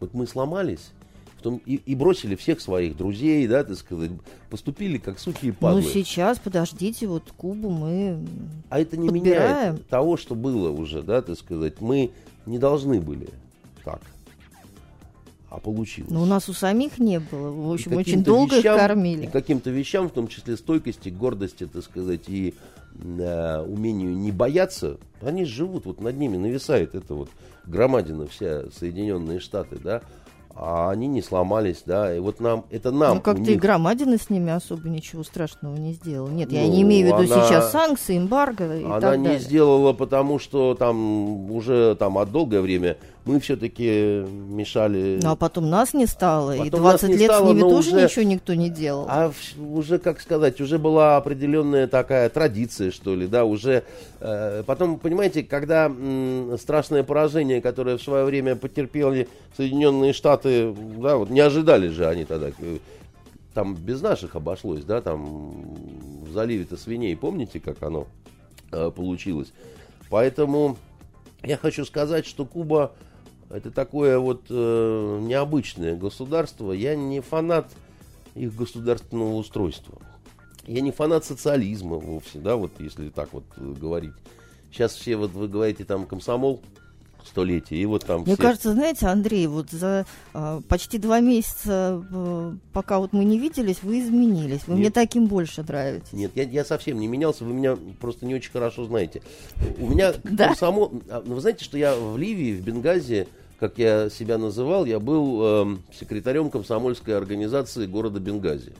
S2: Вот мы сломались, потом и, и бросили всех своих друзей, да, так сказать, поступили как сухие падлы.
S1: Ну сейчас, подождите, вот Кубу мы
S2: А это не подбираем. меняет того, что было уже, да, так сказать. Мы не должны были так. А получилось.
S1: Но у нас у самих не было. В общем, очень долго вещам, их кормили. И
S2: каким-то вещам, в том числе стойкости, гордости, так сказать, и э, умению не бояться, они живут, вот над ними нависает это вот громадина вся Соединенные Штаты, да, а они не сломались, да, и вот нам, это нам.
S1: Ну, как-то них... и громадина с ними особо ничего страшного не сделала. Нет, ну, я не имею в виду она... сейчас санкции, эмбарго и
S2: Она
S1: так
S2: не
S1: далее.
S2: сделала, потому что там уже там от долгое время мы все-таки мешали.
S1: Ну, а потом нас не стало, потом и 20 лет стало, с ними тоже уже, ничего никто не делал.
S2: А уже, как сказать, уже была определенная такая традиция, что ли, да, уже... Э, потом, понимаете, когда м, страшное поражение, которое в свое время потерпели Соединенные Штаты, да, вот не ожидали же они тогда, э, там без наших обошлось, да, там в заливе-то свиней, помните, как оно э, получилось? Поэтому я хочу сказать, что Куба это такое вот э, необычное государство. Я не фанат их государственного устройства. Я не фанат социализма вовсе, да, вот если так вот э, говорить. Сейчас все, вот вы говорите, там комсомол, столетие. И вот там
S1: Мне
S2: все...
S1: кажется, знаете, Андрей, вот за а, почти два месяца, а, пока вот мы не виделись, вы изменились. Вы Нет. мне таким больше нравитесь.
S2: Нет, я, я совсем не менялся, вы меня просто не очень хорошо знаете. У меня да? комсомол... А, ну, вы знаете, что я в Ливии, в Бенгази, как я себя называл, я был э, секретарем комсомольской организации города Бенгази.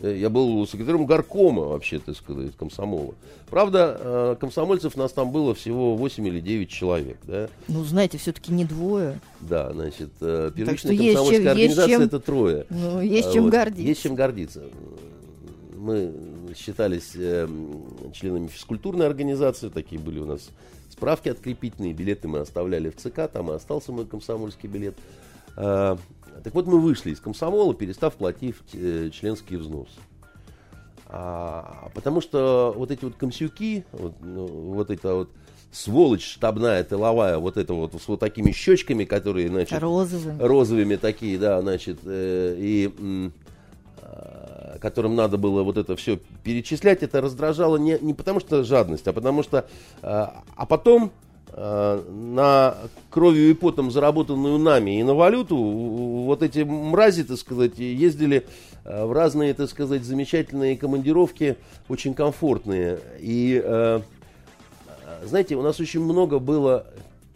S2: Э, я был секретарем горкома, вообще, так сказать, комсомола. Правда, э, комсомольцев нас там было всего 8 или 9 человек. Да?
S1: Ну, знаете, все-таки не двое.
S2: Да, значит, э, первичная комсомольская чем, организация чем, это трое.
S1: Ну, есть чем вот, гордиться.
S2: Есть чем гордиться. Мы считались э, членами физкультурной организации, такие были у нас справки открепительные, билеты мы оставляли в ЦК, там и остался мой комсомольский билет. Так вот мы вышли из комсомола, перестав платить э, членские взносы. А, потому что вот эти вот комсюки, вот, ну, вот эта вот сволочь штабная, тыловая, вот это вот с вот такими щечками, которые, значит...
S1: Розовыми.
S2: Розовыми такие, да, значит, э, и которым надо было вот это все перечислять, это раздражало не, не потому что жадность, а потому что... Э, а потом Э, на кровью и потом заработанную нами и на валюту, вот эти мрази, так сказать, ездили э, в разные, так сказать, замечательные командировки, очень комфортные. И, знаете, у нас очень много было,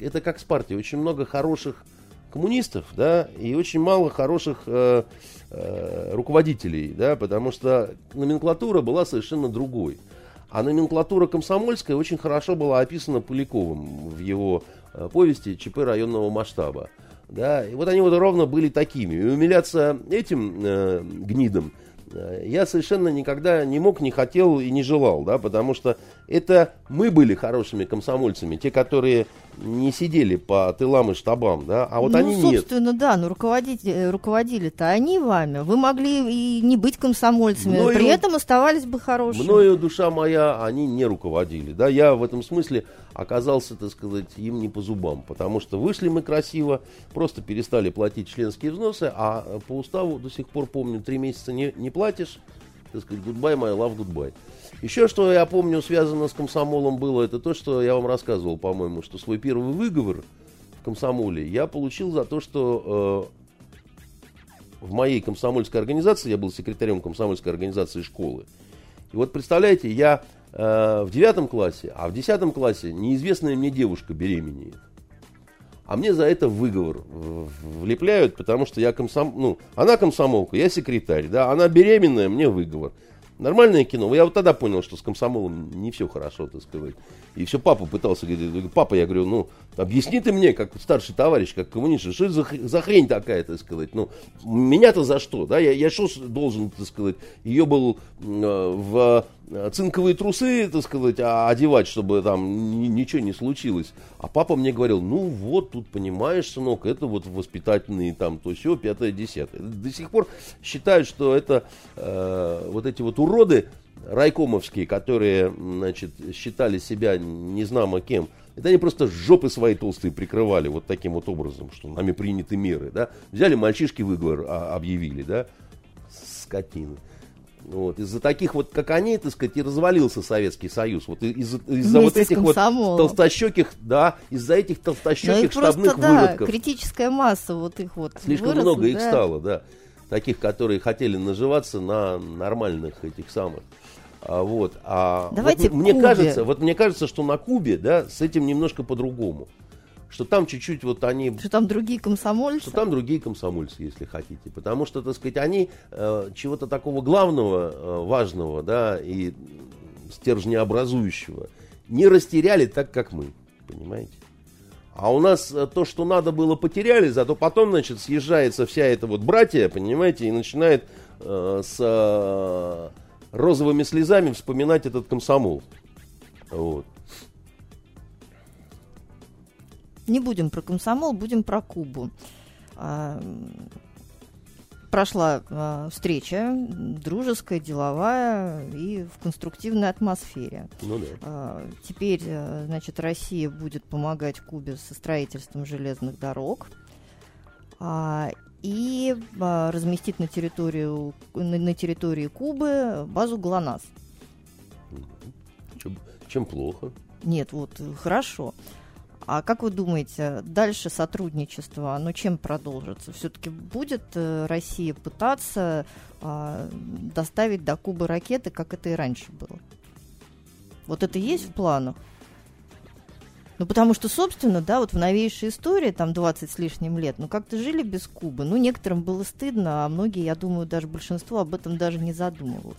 S2: это как с партией, очень много хороших коммунистов, да, и очень мало хороших э, э, руководителей, да, потому что номенклатура была совершенно другой. А номенклатура комсомольская очень хорошо была описана Поляковым в его э, повести ЧП районного масштаба. Да, и вот они вот ровно были такими. И умиляться этим э, гнидом э, я совершенно никогда не мог, не хотел и не желал, да, потому что это мы были хорошими комсомольцами, те, которые не сидели по тылам и штабам, да, а вот
S1: ну,
S2: они
S1: нет. собственно, да, но руководители, э, руководили-то они вами. Вы могли и не быть комсомольцами, мною, при этом оставались бы хорошими.
S2: Мною, душа моя, они не руководили, да, я в этом смысле оказался, так сказать, им не по зубам, потому что вышли мы красиво, просто перестали платить членские взносы, а по уставу до сих пор помню, три месяца не, не платишь, так сказать, goodbye, my love, goodbye. Еще что я помню связано с комсомолом было, это то, что я вам рассказывал, по-моему, что свой первый выговор в комсомоле я получил за то, что э, в моей комсомольской организации, я был секретарем комсомольской организации школы. И вот представляете, я э, в девятом классе, а в десятом классе неизвестная мне девушка беременеет. А мне за это выговор влепляют, потому что я комсом... ну, она комсомолка, я секретарь, да, она беременная, мне выговор. Нормальное кино. Я вот тогда понял, что с комсомолом не все хорошо, так сказать. И все папа пытался говорить, папа, я говорю, ну, объясни ты мне, как старший товарищ, как коммунист, что за, за хрень такая, так сказать. Ну, меня-то за что, да? Я, я что должен, так сказать, ее был э, в Э, цинковые трусы, так сказать, а одевать, чтобы там ничего не случилось. А папа мне говорил, ну вот, тут понимаешь, сынок, это вот воспитательные там то все, пятое, десятое. До сих пор считают, что это э, вот эти вот уроды райкомовские, которые, значит, считали себя незнамо кем, это они просто жопы свои толстые прикрывали вот таким вот образом, что нами приняты меры, да. Взяли мальчишки выговор, а, объявили, да, скотины. Вот. Из-за таких вот, как они, так сказать, и развалился Советский Союз. Вот из-за, из-за вот этих вот толстощеких, да, из-за этих толстощеких ну, штабных просто, выродков.
S1: Да, критическая масса вот их вот.
S2: Слишком выросла, много да. их стало, да. Таких, которые хотели наживаться на нормальных этих самых. А, вот. А
S1: Давайте
S2: вот, мне кажется, вот мне кажется, что на Кубе, да, с этим немножко по-другому что там чуть-чуть вот они...
S1: Что там другие комсомольцы?
S2: Что там другие комсомольцы, если хотите. Потому что, так сказать, они э, чего-то такого главного, э, важного, да, и стержнеобразующего не растеряли так, как мы. Понимаете? А у нас э, то, что надо было, потеряли, зато потом, значит, съезжается вся эта вот братья, понимаете, и начинает э, с э, розовыми слезами вспоминать этот комсомол. Вот.
S1: Не будем про комсомол, будем про Кубу. А, прошла э, встреча, дружеская, деловая и в конструктивной атмосфере.
S2: Ну да. Э,
S1: теперь, значит, Россия будет помогать Кубе со строительством железных дорог. И э, разместить на, территорию, на, на территории Кубы базу ГЛОНАСС.
S2: Чем, чем плохо?
S1: Нет, вот хорошо. А как вы думаете, дальше сотрудничество, оно чем продолжится? Все-таки будет э, Россия пытаться а, доставить до Кубы ракеты, как это и раньше было? Вот это есть в планах? Ну, потому что, собственно, да, вот в новейшей истории, там 20 с лишним лет, ну, как-то жили без Кубы. Ну, некоторым было стыдно, а многие, я думаю, даже большинство об этом даже не задумывалось.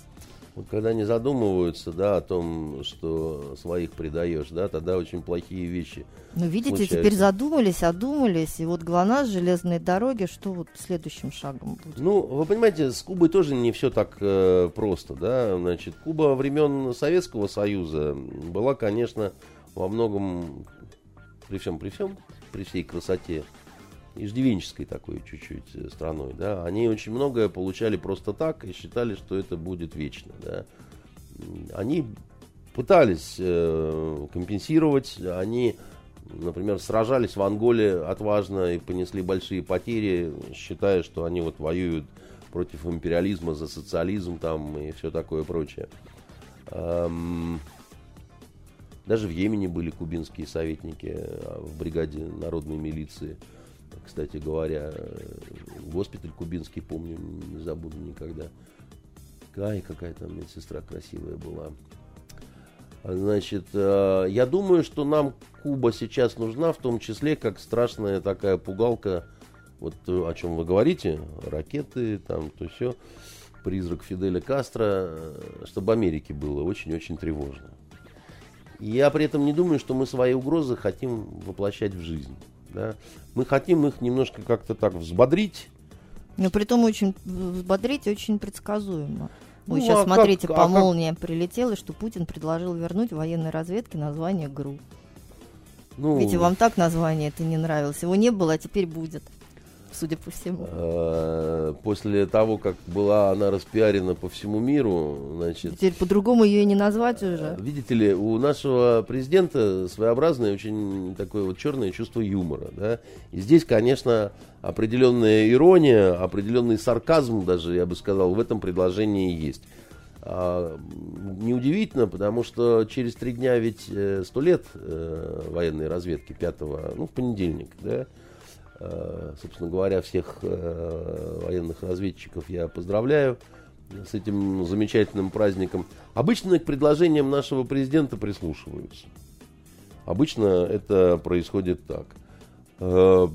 S2: Вот когда не задумываются, да, о том, что своих предаешь, да, тогда очень плохие вещи.
S1: Ну, видите, случаются. теперь задумались, одумались, и вот ГЛОНАСС, железные дороги, что вот следующим шагом будет?
S2: Ну, вы понимаете, с Кубой тоже не все так э, просто, да, значит, Куба времен Советского Союза была, конечно, во многом, при всем, при всем, при всей красоте, иждивенческой такой чуть-чуть э, страной, да, они очень многое получали просто так и считали, что это будет вечно, да. Они пытались э, компенсировать, они, например, сражались в Анголе отважно и понесли большие потери, считая, что они вот воюют против империализма за социализм там и все такое прочее. Эм, даже в Йемене были кубинские советники а, в бригаде народной милиции. Кстати говоря, госпиталь кубинский, помню, не забуду никогда. Ай, какая там медсестра красивая была. Значит, а, я думаю, что нам Куба сейчас нужна, в том числе, как страшная такая пугалка, вот о чем вы говорите, ракеты, там, то все, призрак Фиделя Кастро, чтобы Америке было очень-очень тревожно. Я при этом не думаю, что мы свои угрозы хотим воплощать в жизнь. Да? Мы хотим их немножко как-то так взбодрить.
S1: Но при том очень взбодрить очень предсказуемо. Вы ну, сейчас а смотрите, как, по а молнии как... прилетело, что Путин предложил вернуть военной разведке название ГРУ. Ну, Видите, вам так название это не нравилось. Его не было, а теперь будет судя по всему.
S2: Э, после того, как была она распиарена по всему миру, значит...
S1: Теперь по-другому ее и не назвать уже.
S2: Видите ли, у нашего президента своеобразное очень такое вот черное чувство юмора, да. И здесь, конечно, определенная ирония, определенный сарказм даже, я бы сказал, в этом предложении есть. А, неудивительно, потому что через три дня ведь э, сто лет э, военной разведки, пятого, ну, в понедельник, да, Э, собственно говоря, всех э, военных разведчиков я поздравляю с этим замечательным праздником. Обычно к предложениям нашего президента прислушиваются. Обычно это происходит так. Э,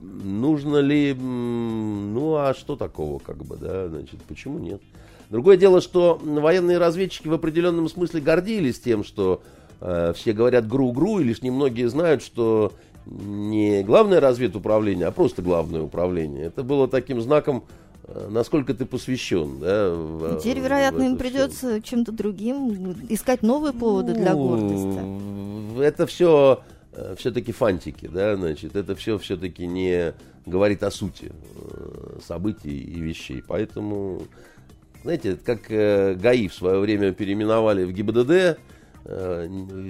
S2: нужно ли, ну а что такого, как бы, да, значит, почему нет? Другое дело, что военные разведчики в определенном смысле гордились тем, что э, все говорят гру-гру, и лишь немногие знают, что не главное разведуправление, а просто главное управление. Это было таким знаком, э, насколько ты посвящен. Да,
S1: в, Теперь, вероятно, им придется чем-то другим искать новые поводы ну, для гордости.
S2: Это все э, все-таки фантики, да, значит, это все все-таки не говорит о сути э, событий и вещей. Поэтому, знаете, как ГАИ в свое время переименовали в ГИБДД, Э,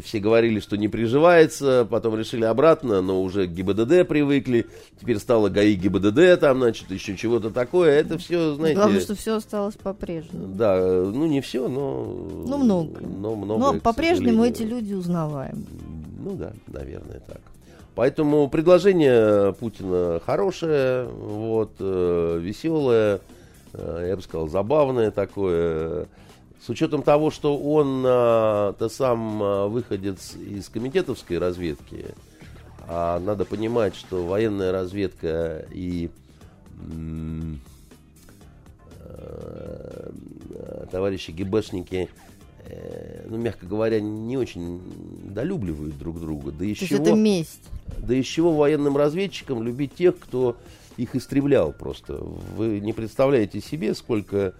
S2: все говорили, что не приживается, потом решили обратно, но уже к ГИБДД привыкли, теперь стало ГАИ ГИБДД, там, значит, еще чего-то такое, это все, знаете...
S1: Главное, что все осталось по-прежнему.
S2: Да, ну не все, но...
S1: Ну много.
S2: Но, много,
S1: но по-прежнему эти люди узнаваем.
S2: Ну да, наверное, так. Поэтому предложение Путина хорошее, вот, э, веселое, э, я бы сказал, забавное такое, с учетом того, что он а, то сам а, выходец из комитетовской разведки, а надо понимать, что военная разведка и э, товарищи ГБшники, э, ну, мягко говоря, не очень долюбливают друг друга. Да из
S1: То чего, это месть.
S2: Да из чего военным разведчикам любить тех, кто их истреблял просто. Вы не представляете себе, сколько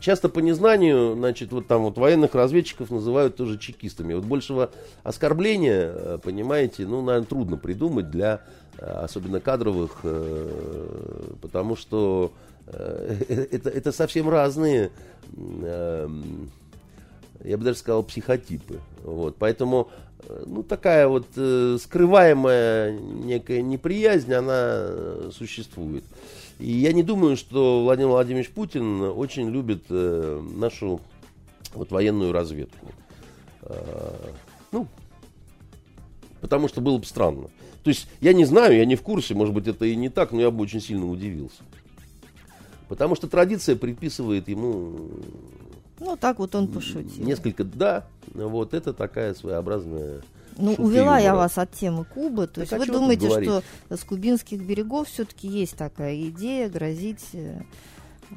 S2: часто по незнанию, значит, вот там вот военных разведчиков называют тоже чекистами. Вот большего оскорбления, э, понимаете, ну, наверное, трудно придумать для э, особенно кадровых, потому что это, это совсем разные, эм, я бы даже сказал, психотипы. Вот, поэтому, ну, такая вот скрываемая некая неприязнь, она существует. И я не думаю, что Владимир Владимирович Путин очень любит э, нашу вот, военную разведку. Э, ну, потому что было бы странно. То есть я не знаю, я не в курсе, может быть это и не так, но я бы очень сильно удивился. Потому что традиция предписывает ему...
S1: Ну, так вот он пошутил.
S2: Несколько, да, вот это такая своеобразная
S1: ну, увела я вас от темы Кубы. То так есть вы думаете, что с кубинских берегов все-таки есть такая идея грозить э,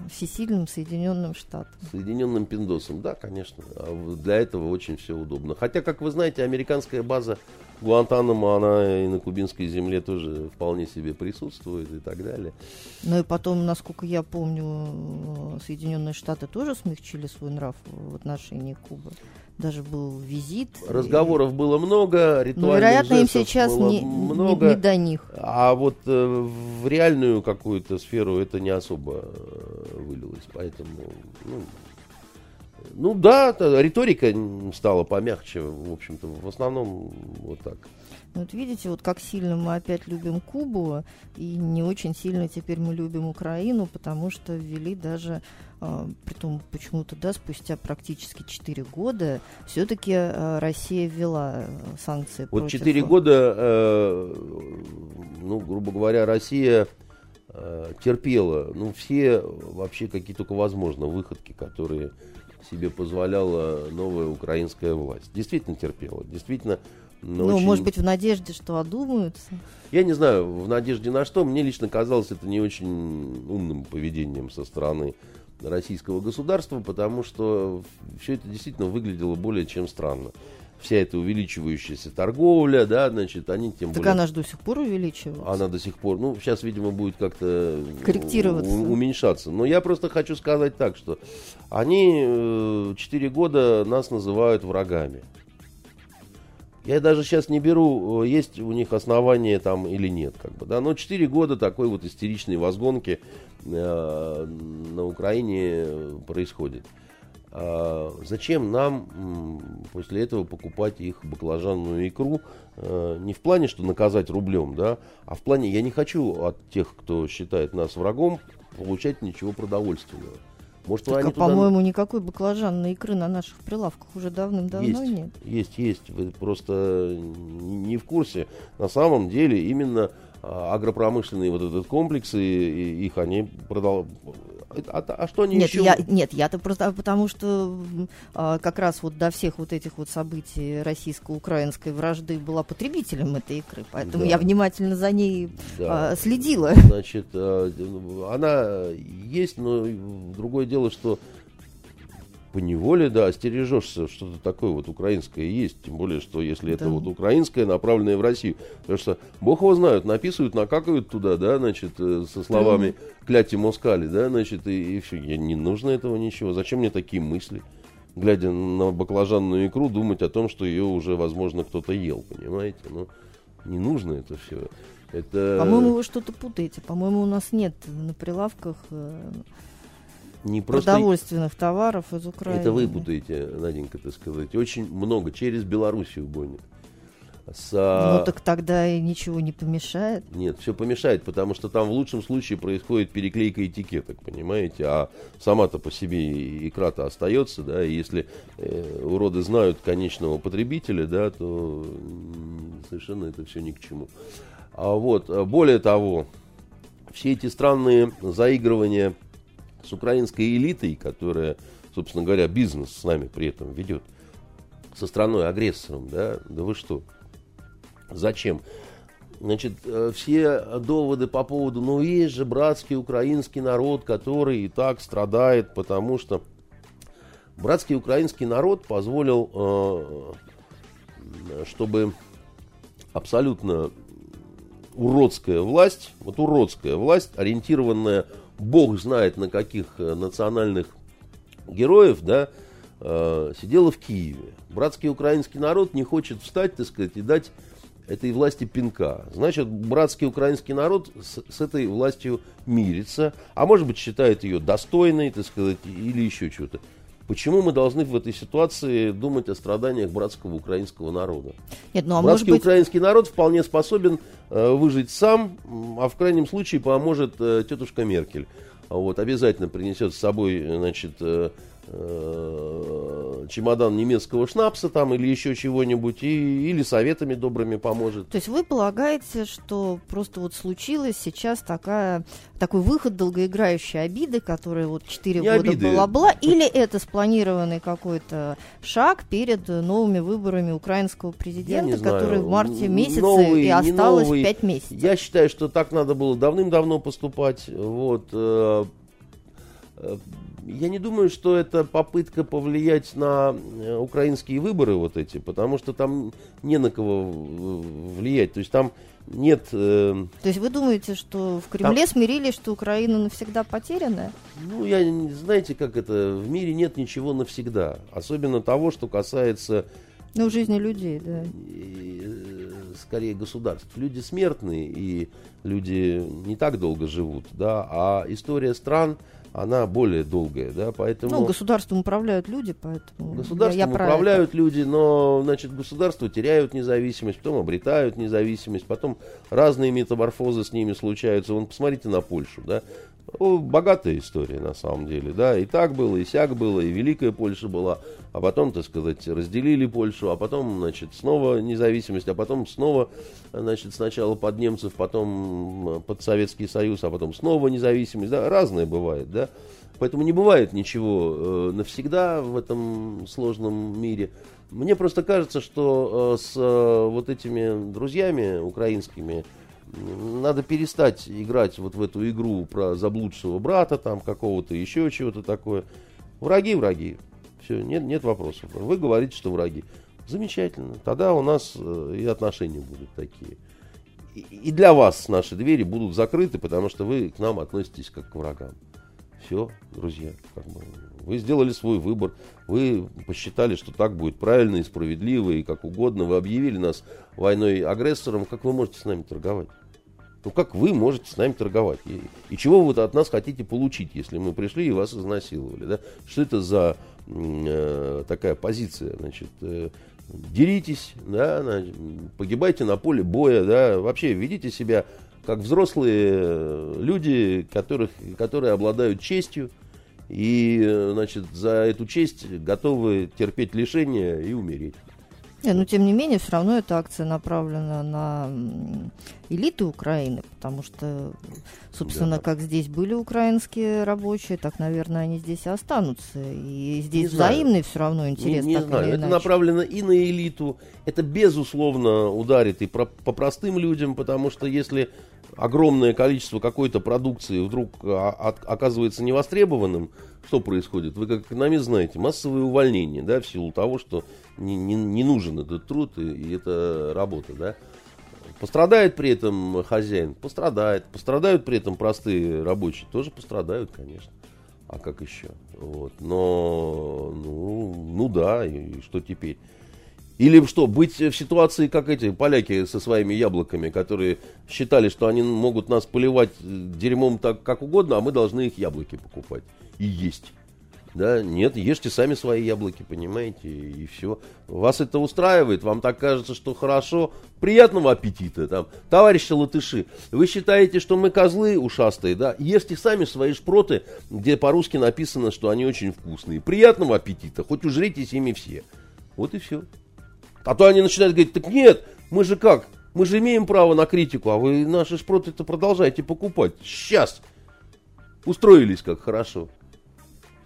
S1: всесильным Соединенным Штатам.
S2: Соединенным Пиндосом, да, конечно. А для этого очень все удобно. Хотя, как вы знаете, американская база Гуантанамо, она и на кубинской земле тоже вполне себе присутствует и так далее.
S1: Ну и потом, насколько я помню, Соединенные Штаты тоже смягчили свой нрав в отношении Кубы даже был визит.
S2: Разговоров и... было много, ритуальных
S1: ну, вероятно, им сейчас не, много, не, не до них.
S2: А вот э, в реальную какую-то сферу это не особо э, вылилось, поэтому, ну, ну да, риторика стала помягче, в общем-то, в основном вот так.
S1: Ну, вот видите, вот как сильно мы опять любим Кубу, и не очень сильно теперь мы любим Украину, потому что ввели даже, э, притом почему-то, да, спустя практически 4 года, все-таки э, Россия ввела санкции
S2: вот против... 4 года, э, ну, грубо говоря, Россия э, терпела, ну, все вообще какие только возможно выходки, которые себе позволяла новая украинская власть. Действительно терпела, действительно
S1: ну, очень... может быть, в надежде, что одумаются?
S2: Я не знаю, в надежде на что. Мне лично казалось это не очень умным поведением со стороны российского государства, потому что все это действительно выглядело более чем странно. Вся эта увеличивающаяся торговля, да, значит, они тем
S1: так
S2: более...
S1: она же до сих пор увеличивается.
S2: Она до сих пор, ну, сейчас, видимо, будет как-то...
S1: Корректироваться.
S2: Уменьшаться. Но я просто хочу сказать так, что они 4 э, года нас называют врагами. Я даже сейчас не беру, э, есть у них основания там или нет, как бы, да, но 4 года такой вот истеричной возгонки э, на Украине происходит. А зачем нам после этого покупать их баклажанную икру? Э, не в плане, что наказать рублем, да, а в плане, я не хочу от тех, кто считает нас врагом, получать ничего продовольственного.
S1: Может, так, а, туда... по-моему, никакой баклажанной икры на наших прилавках уже давным-давно
S2: есть,
S1: нет.
S2: Есть, есть. Вы просто не в курсе. На самом деле именно а, агропромышленные вот этот комплексы, их они продал... А, а что они
S1: нет,
S2: еще...
S1: Я, нет, я-то просто потому, что а, как раз вот до всех вот этих вот событий российско-украинской вражды была потребителем этой икры, поэтому да. я внимательно за ней да. а, следила.
S2: Значит, а, она есть, но другое дело, что по неволе, да, остережешься, что-то такое вот украинское есть, тем более, что если да. это вот украинское, направленное в Россию, потому что, бог его знает, написывают, накакают туда, да, значит, э, со словами «кляти москали», да, значит, и, и все, я, не нужно этого ничего, зачем мне такие мысли? Глядя на баклажанную икру, думать о том, что ее уже, возможно, кто-то ел, понимаете, ну, не нужно это все. Это...
S1: По-моему, вы что-то путаете. По-моему, у нас нет на прилавках э,
S2: не просто...
S1: продовольственных товаров из Украины.
S2: Это вы путаете, Наденька, так сказать. Очень много через Белоруссию гонят.
S1: С... Ну так тогда и ничего не помешает.
S2: Нет, все помешает, потому что там в лучшем случае происходит переклейка этикеток, понимаете, а сама-то по себе икра-то остается, да, и если э, уроды знают конечного потребителя, да, то совершенно это все ни к чему. А вот, более того, все эти странные заигрывания с украинской элитой, которая, собственно говоря, бизнес с нами при этом ведет, со страной-агрессором, да, да вы что? Зачем? Значит, э, все доводы по поводу, ну есть же братский украинский народ, который и так страдает, потому что братский украинский народ позволил, э, чтобы абсолютно уродская власть, вот уродская власть, ориентированная бог знает на каких э, национальных героев, да, э, сидела в Киеве. Братский украинский народ не хочет встать, так сказать, и дать этой власти пинка. Значит, братский украинский народ с, с этой властью мирится, а может быть считает ее достойной, так сказать, или еще что-то. Почему мы должны в этой ситуации думать о страданиях братского украинского народа? Нет, ну, а Братский быть... украинский народ вполне способен э, выжить сам, а в крайнем случае поможет э, тетушка Меркель. Вот, обязательно принесет с собой значит, э, Э, чемодан немецкого шнапса там или еще чего-нибудь, и, или советами добрыми поможет.
S1: То есть вы полагаете, что просто вот случилась сейчас такая, такой выход долгоиграющей обиды, которая вот 4 Не года обиды. была-была, или это спланированный какой-то шаг перед новыми выборами украинского президента, который в марте месяце новый, и осталось новый. 5 месяцев?
S2: Я считаю, что так надо было давным-давно поступать. Вот, э, э, я не думаю, что это попытка повлиять на э, украинские выборы вот эти, потому что там не на кого влиять. То есть там нет... Э,
S1: То есть вы думаете, что в Кремле там, смирились, что Украина навсегда потеряна?
S2: Ну, я знаете, как это, в мире нет ничего навсегда. Особенно того, что касается...
S1: Ну, жизни людей, да.
S2: Э, скорее государств. Люди смертные, и люди не так долго живут, да, а история стран она более долгая, да, поэтому...
S1: Ну, государством управляют люди, поэтому...
S2: Государством я, я управляют это. люди, но, значит, государства теряют независимость, потом обретают независимость, потом разные метаморфозы с ними случаются. Вон, посмотрите на Польшу, да, о, богатая история на самом деле, да, и так было, и сяк было, и Великая Польша была, а потом, так сказать, разделили Польшу, а потом, значит, снова независимость, а потом снова, значит, сначала под немцев, потом под Советский Союз, а потом снова независимость, да, разное бывает, да, поэтому не бывает ничего э, навсегда в этом сложном мире. Мне просто кажется, что э, с э, вот этими друзьями украинскими, надо перестать играть вот в эту игру про заблудшего брата, там какого-то еще чего-то такое. Враги, враги. Все, нет, нет вопросов. Вы говорите, что враги. Замечательно. Тогда у нас э, и отношения будут такие. И, для вас наши двери будут закрыты, потому что вы к нам относитесь как к врагам. Все, друзья, как бы, вы сделали свой выбор, вы посчитали, что так будет правильно и справедливо, и как угодно, вы объявили нас войной агрессором, как вы можете с нами торговать? Ну как вы можете с нами торговать? И, и чего вы от нас хотите получить, если мы пришли и вас изнасиловали? Да? Что это за э, такая позиция? Значит, э, деритесь, да, погибайте на поле боя, да, вообще ведите себя как взрослые люди, которых, которые обладают честью и, э, значит, за эту честь готовы терпеть лишения и умереть.
S1: Не, но тем не менее, все равно эта акция направлена на элиты Украины, потому что, собственно, да. как здесь были украинские рабочие, так, наверное, они здесь и останутся. И здесь не взаимный знаю. все равно интерес.
S2: Не, не знаю, это иначе. направлено и на элиту, это безусловно ударит и про, по простым людям, потому что если огромное количество какой-то продукции вдруг а, оказывается невостребованным, что происходит? Вы как экономист знаете, массовые увольнения, да, в силу того, что не, не, не нужен этот труд и, и эта работа, да. Пострадает при этом хозяин? Пострадает. Пострадают при этом простые рабочие? Тоже пострадают, конечно. А как еще? Вот. Но, ну, ну да, и, и что теперь? Или что, быть в ситуации, как эти поляки со своими яблоками, которые считали, что они могут нас поливать дерьмом так, как угодно, а мы должны их яблоки покупать и есть. Да, нет, ешьте сами свои яблоки, понимаете, и все. Вас это устраивает, вам так кажется, что хорошо. Приятного аппетита, там, товарищи латыши. Вы считаете, что мы козлы ушастые, да? Ешьте сами свои шпроты, где по-русски написано, что они очень вкусные. Приятного аппетита, хоть ужритесь ими все. Вот и все. А то они начинают говорить, так нет, мы же как? Мы же имеем право на критику, а вы наши шпроты-то продолжаете покупать. Сейчас. Устроились как хорошо.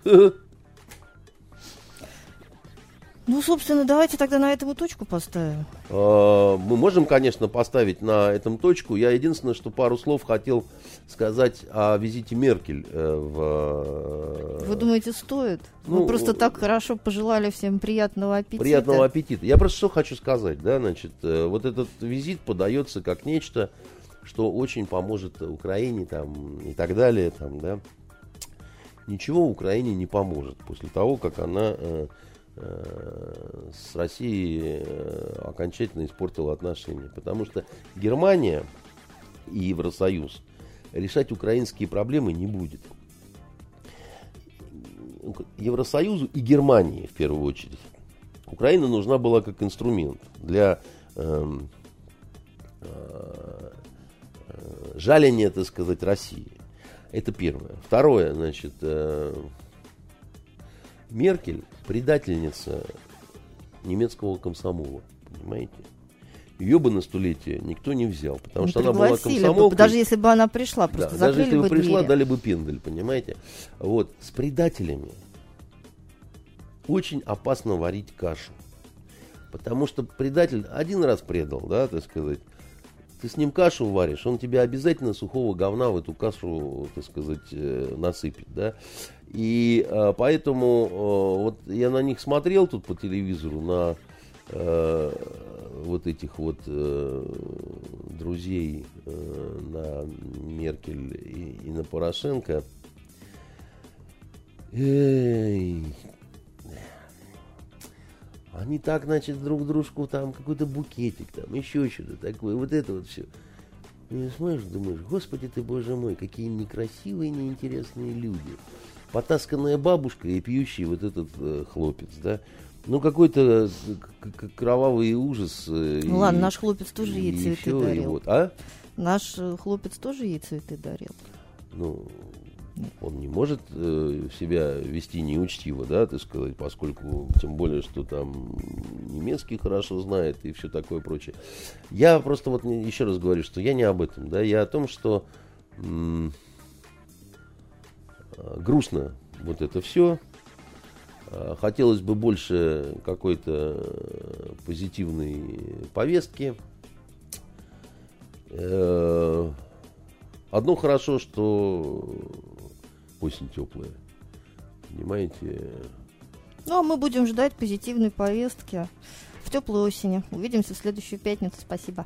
S1: Ну, собственно, давайте тогда на этому точку поставим.
S2: А, мы можем, конечно, поставить на этом точку. Я единственное, что пару слов хотел сказать о визите Меркель э, в...
S1: Вы думаете, стоит? Ну, Вы просто так хорошо пожелали всем приятного аппетита.
S2: Приятного аппетита. Я просто что хочу сказать, да, значит, э, вот этот визит подается как нечто, что очень поможет Украине там, и так далее. Там, да. Ничего Украине не поможет после того, как она э, э, с Россией э, окончательно испортила отношения. Потому что Германия и Евросоюз решать украинские проблемы не будет. Евросоюзу и Германии в первую очередь. Украина нужна была как инструмент для э, э, жаления, так сказать, России. Это первое. Второе, значит, э, Меркель предательница немецкого комсомола, понимаете? Ее бы на столетие никто не взял, потому не что она была комсомолкой. Бы,
S1: даже если бы она пришла, просто да,
S2: Даже если бы пришла,
S1: двери.
S2: дали бы пендель, понимаете? Вот, с предателями очень опасно варить кашу. Потому что предатель один раз предал, да, так сказать. Ты с ним кашу варишь, он тебя обязательно сухого говна в эту кашу, так сказать, э, насыпет, да. И э, поэтому э, вот я на них смотрел тут по телевизору, на вот этих вот э, друзей э, на Меркель и, и на Порошенко. Эй, они так, значит, друг дружку там какой-то букетик, там еще что-то такое. Вот это вот все. И смотришь, думаешь, господи ты, боже мой, какие некрасивые, неинтересные люди. Потасканная бабушка и пьющий вот этот э, хлопец, да. Ну, какой-то э, кровавый ужас.
S1: Э, ну, ладно, наш хлопец тоже ей цветы дарил.
S2: Вот, а?
S1: Наш э, хлопец тоже ей цветы дарил.
S2: Ну, он не может э, себя вести неучтиво, да, так сказать, поскольку, тем более, что там немецкий хорошо знает и все такое прочее. Я просто вот еще раз говорю, что я не об этом, да, я о том, что м- э, грустно вот это все. Э, хотелось бы больше какой-то позитивной повестки. Э, одно хорошо, что осень теплая. Понимаете?
S1: Ну, а мы будем ждать позитивной повестки в теплой осени. Увидимся в следующую пятницу. Спасибо.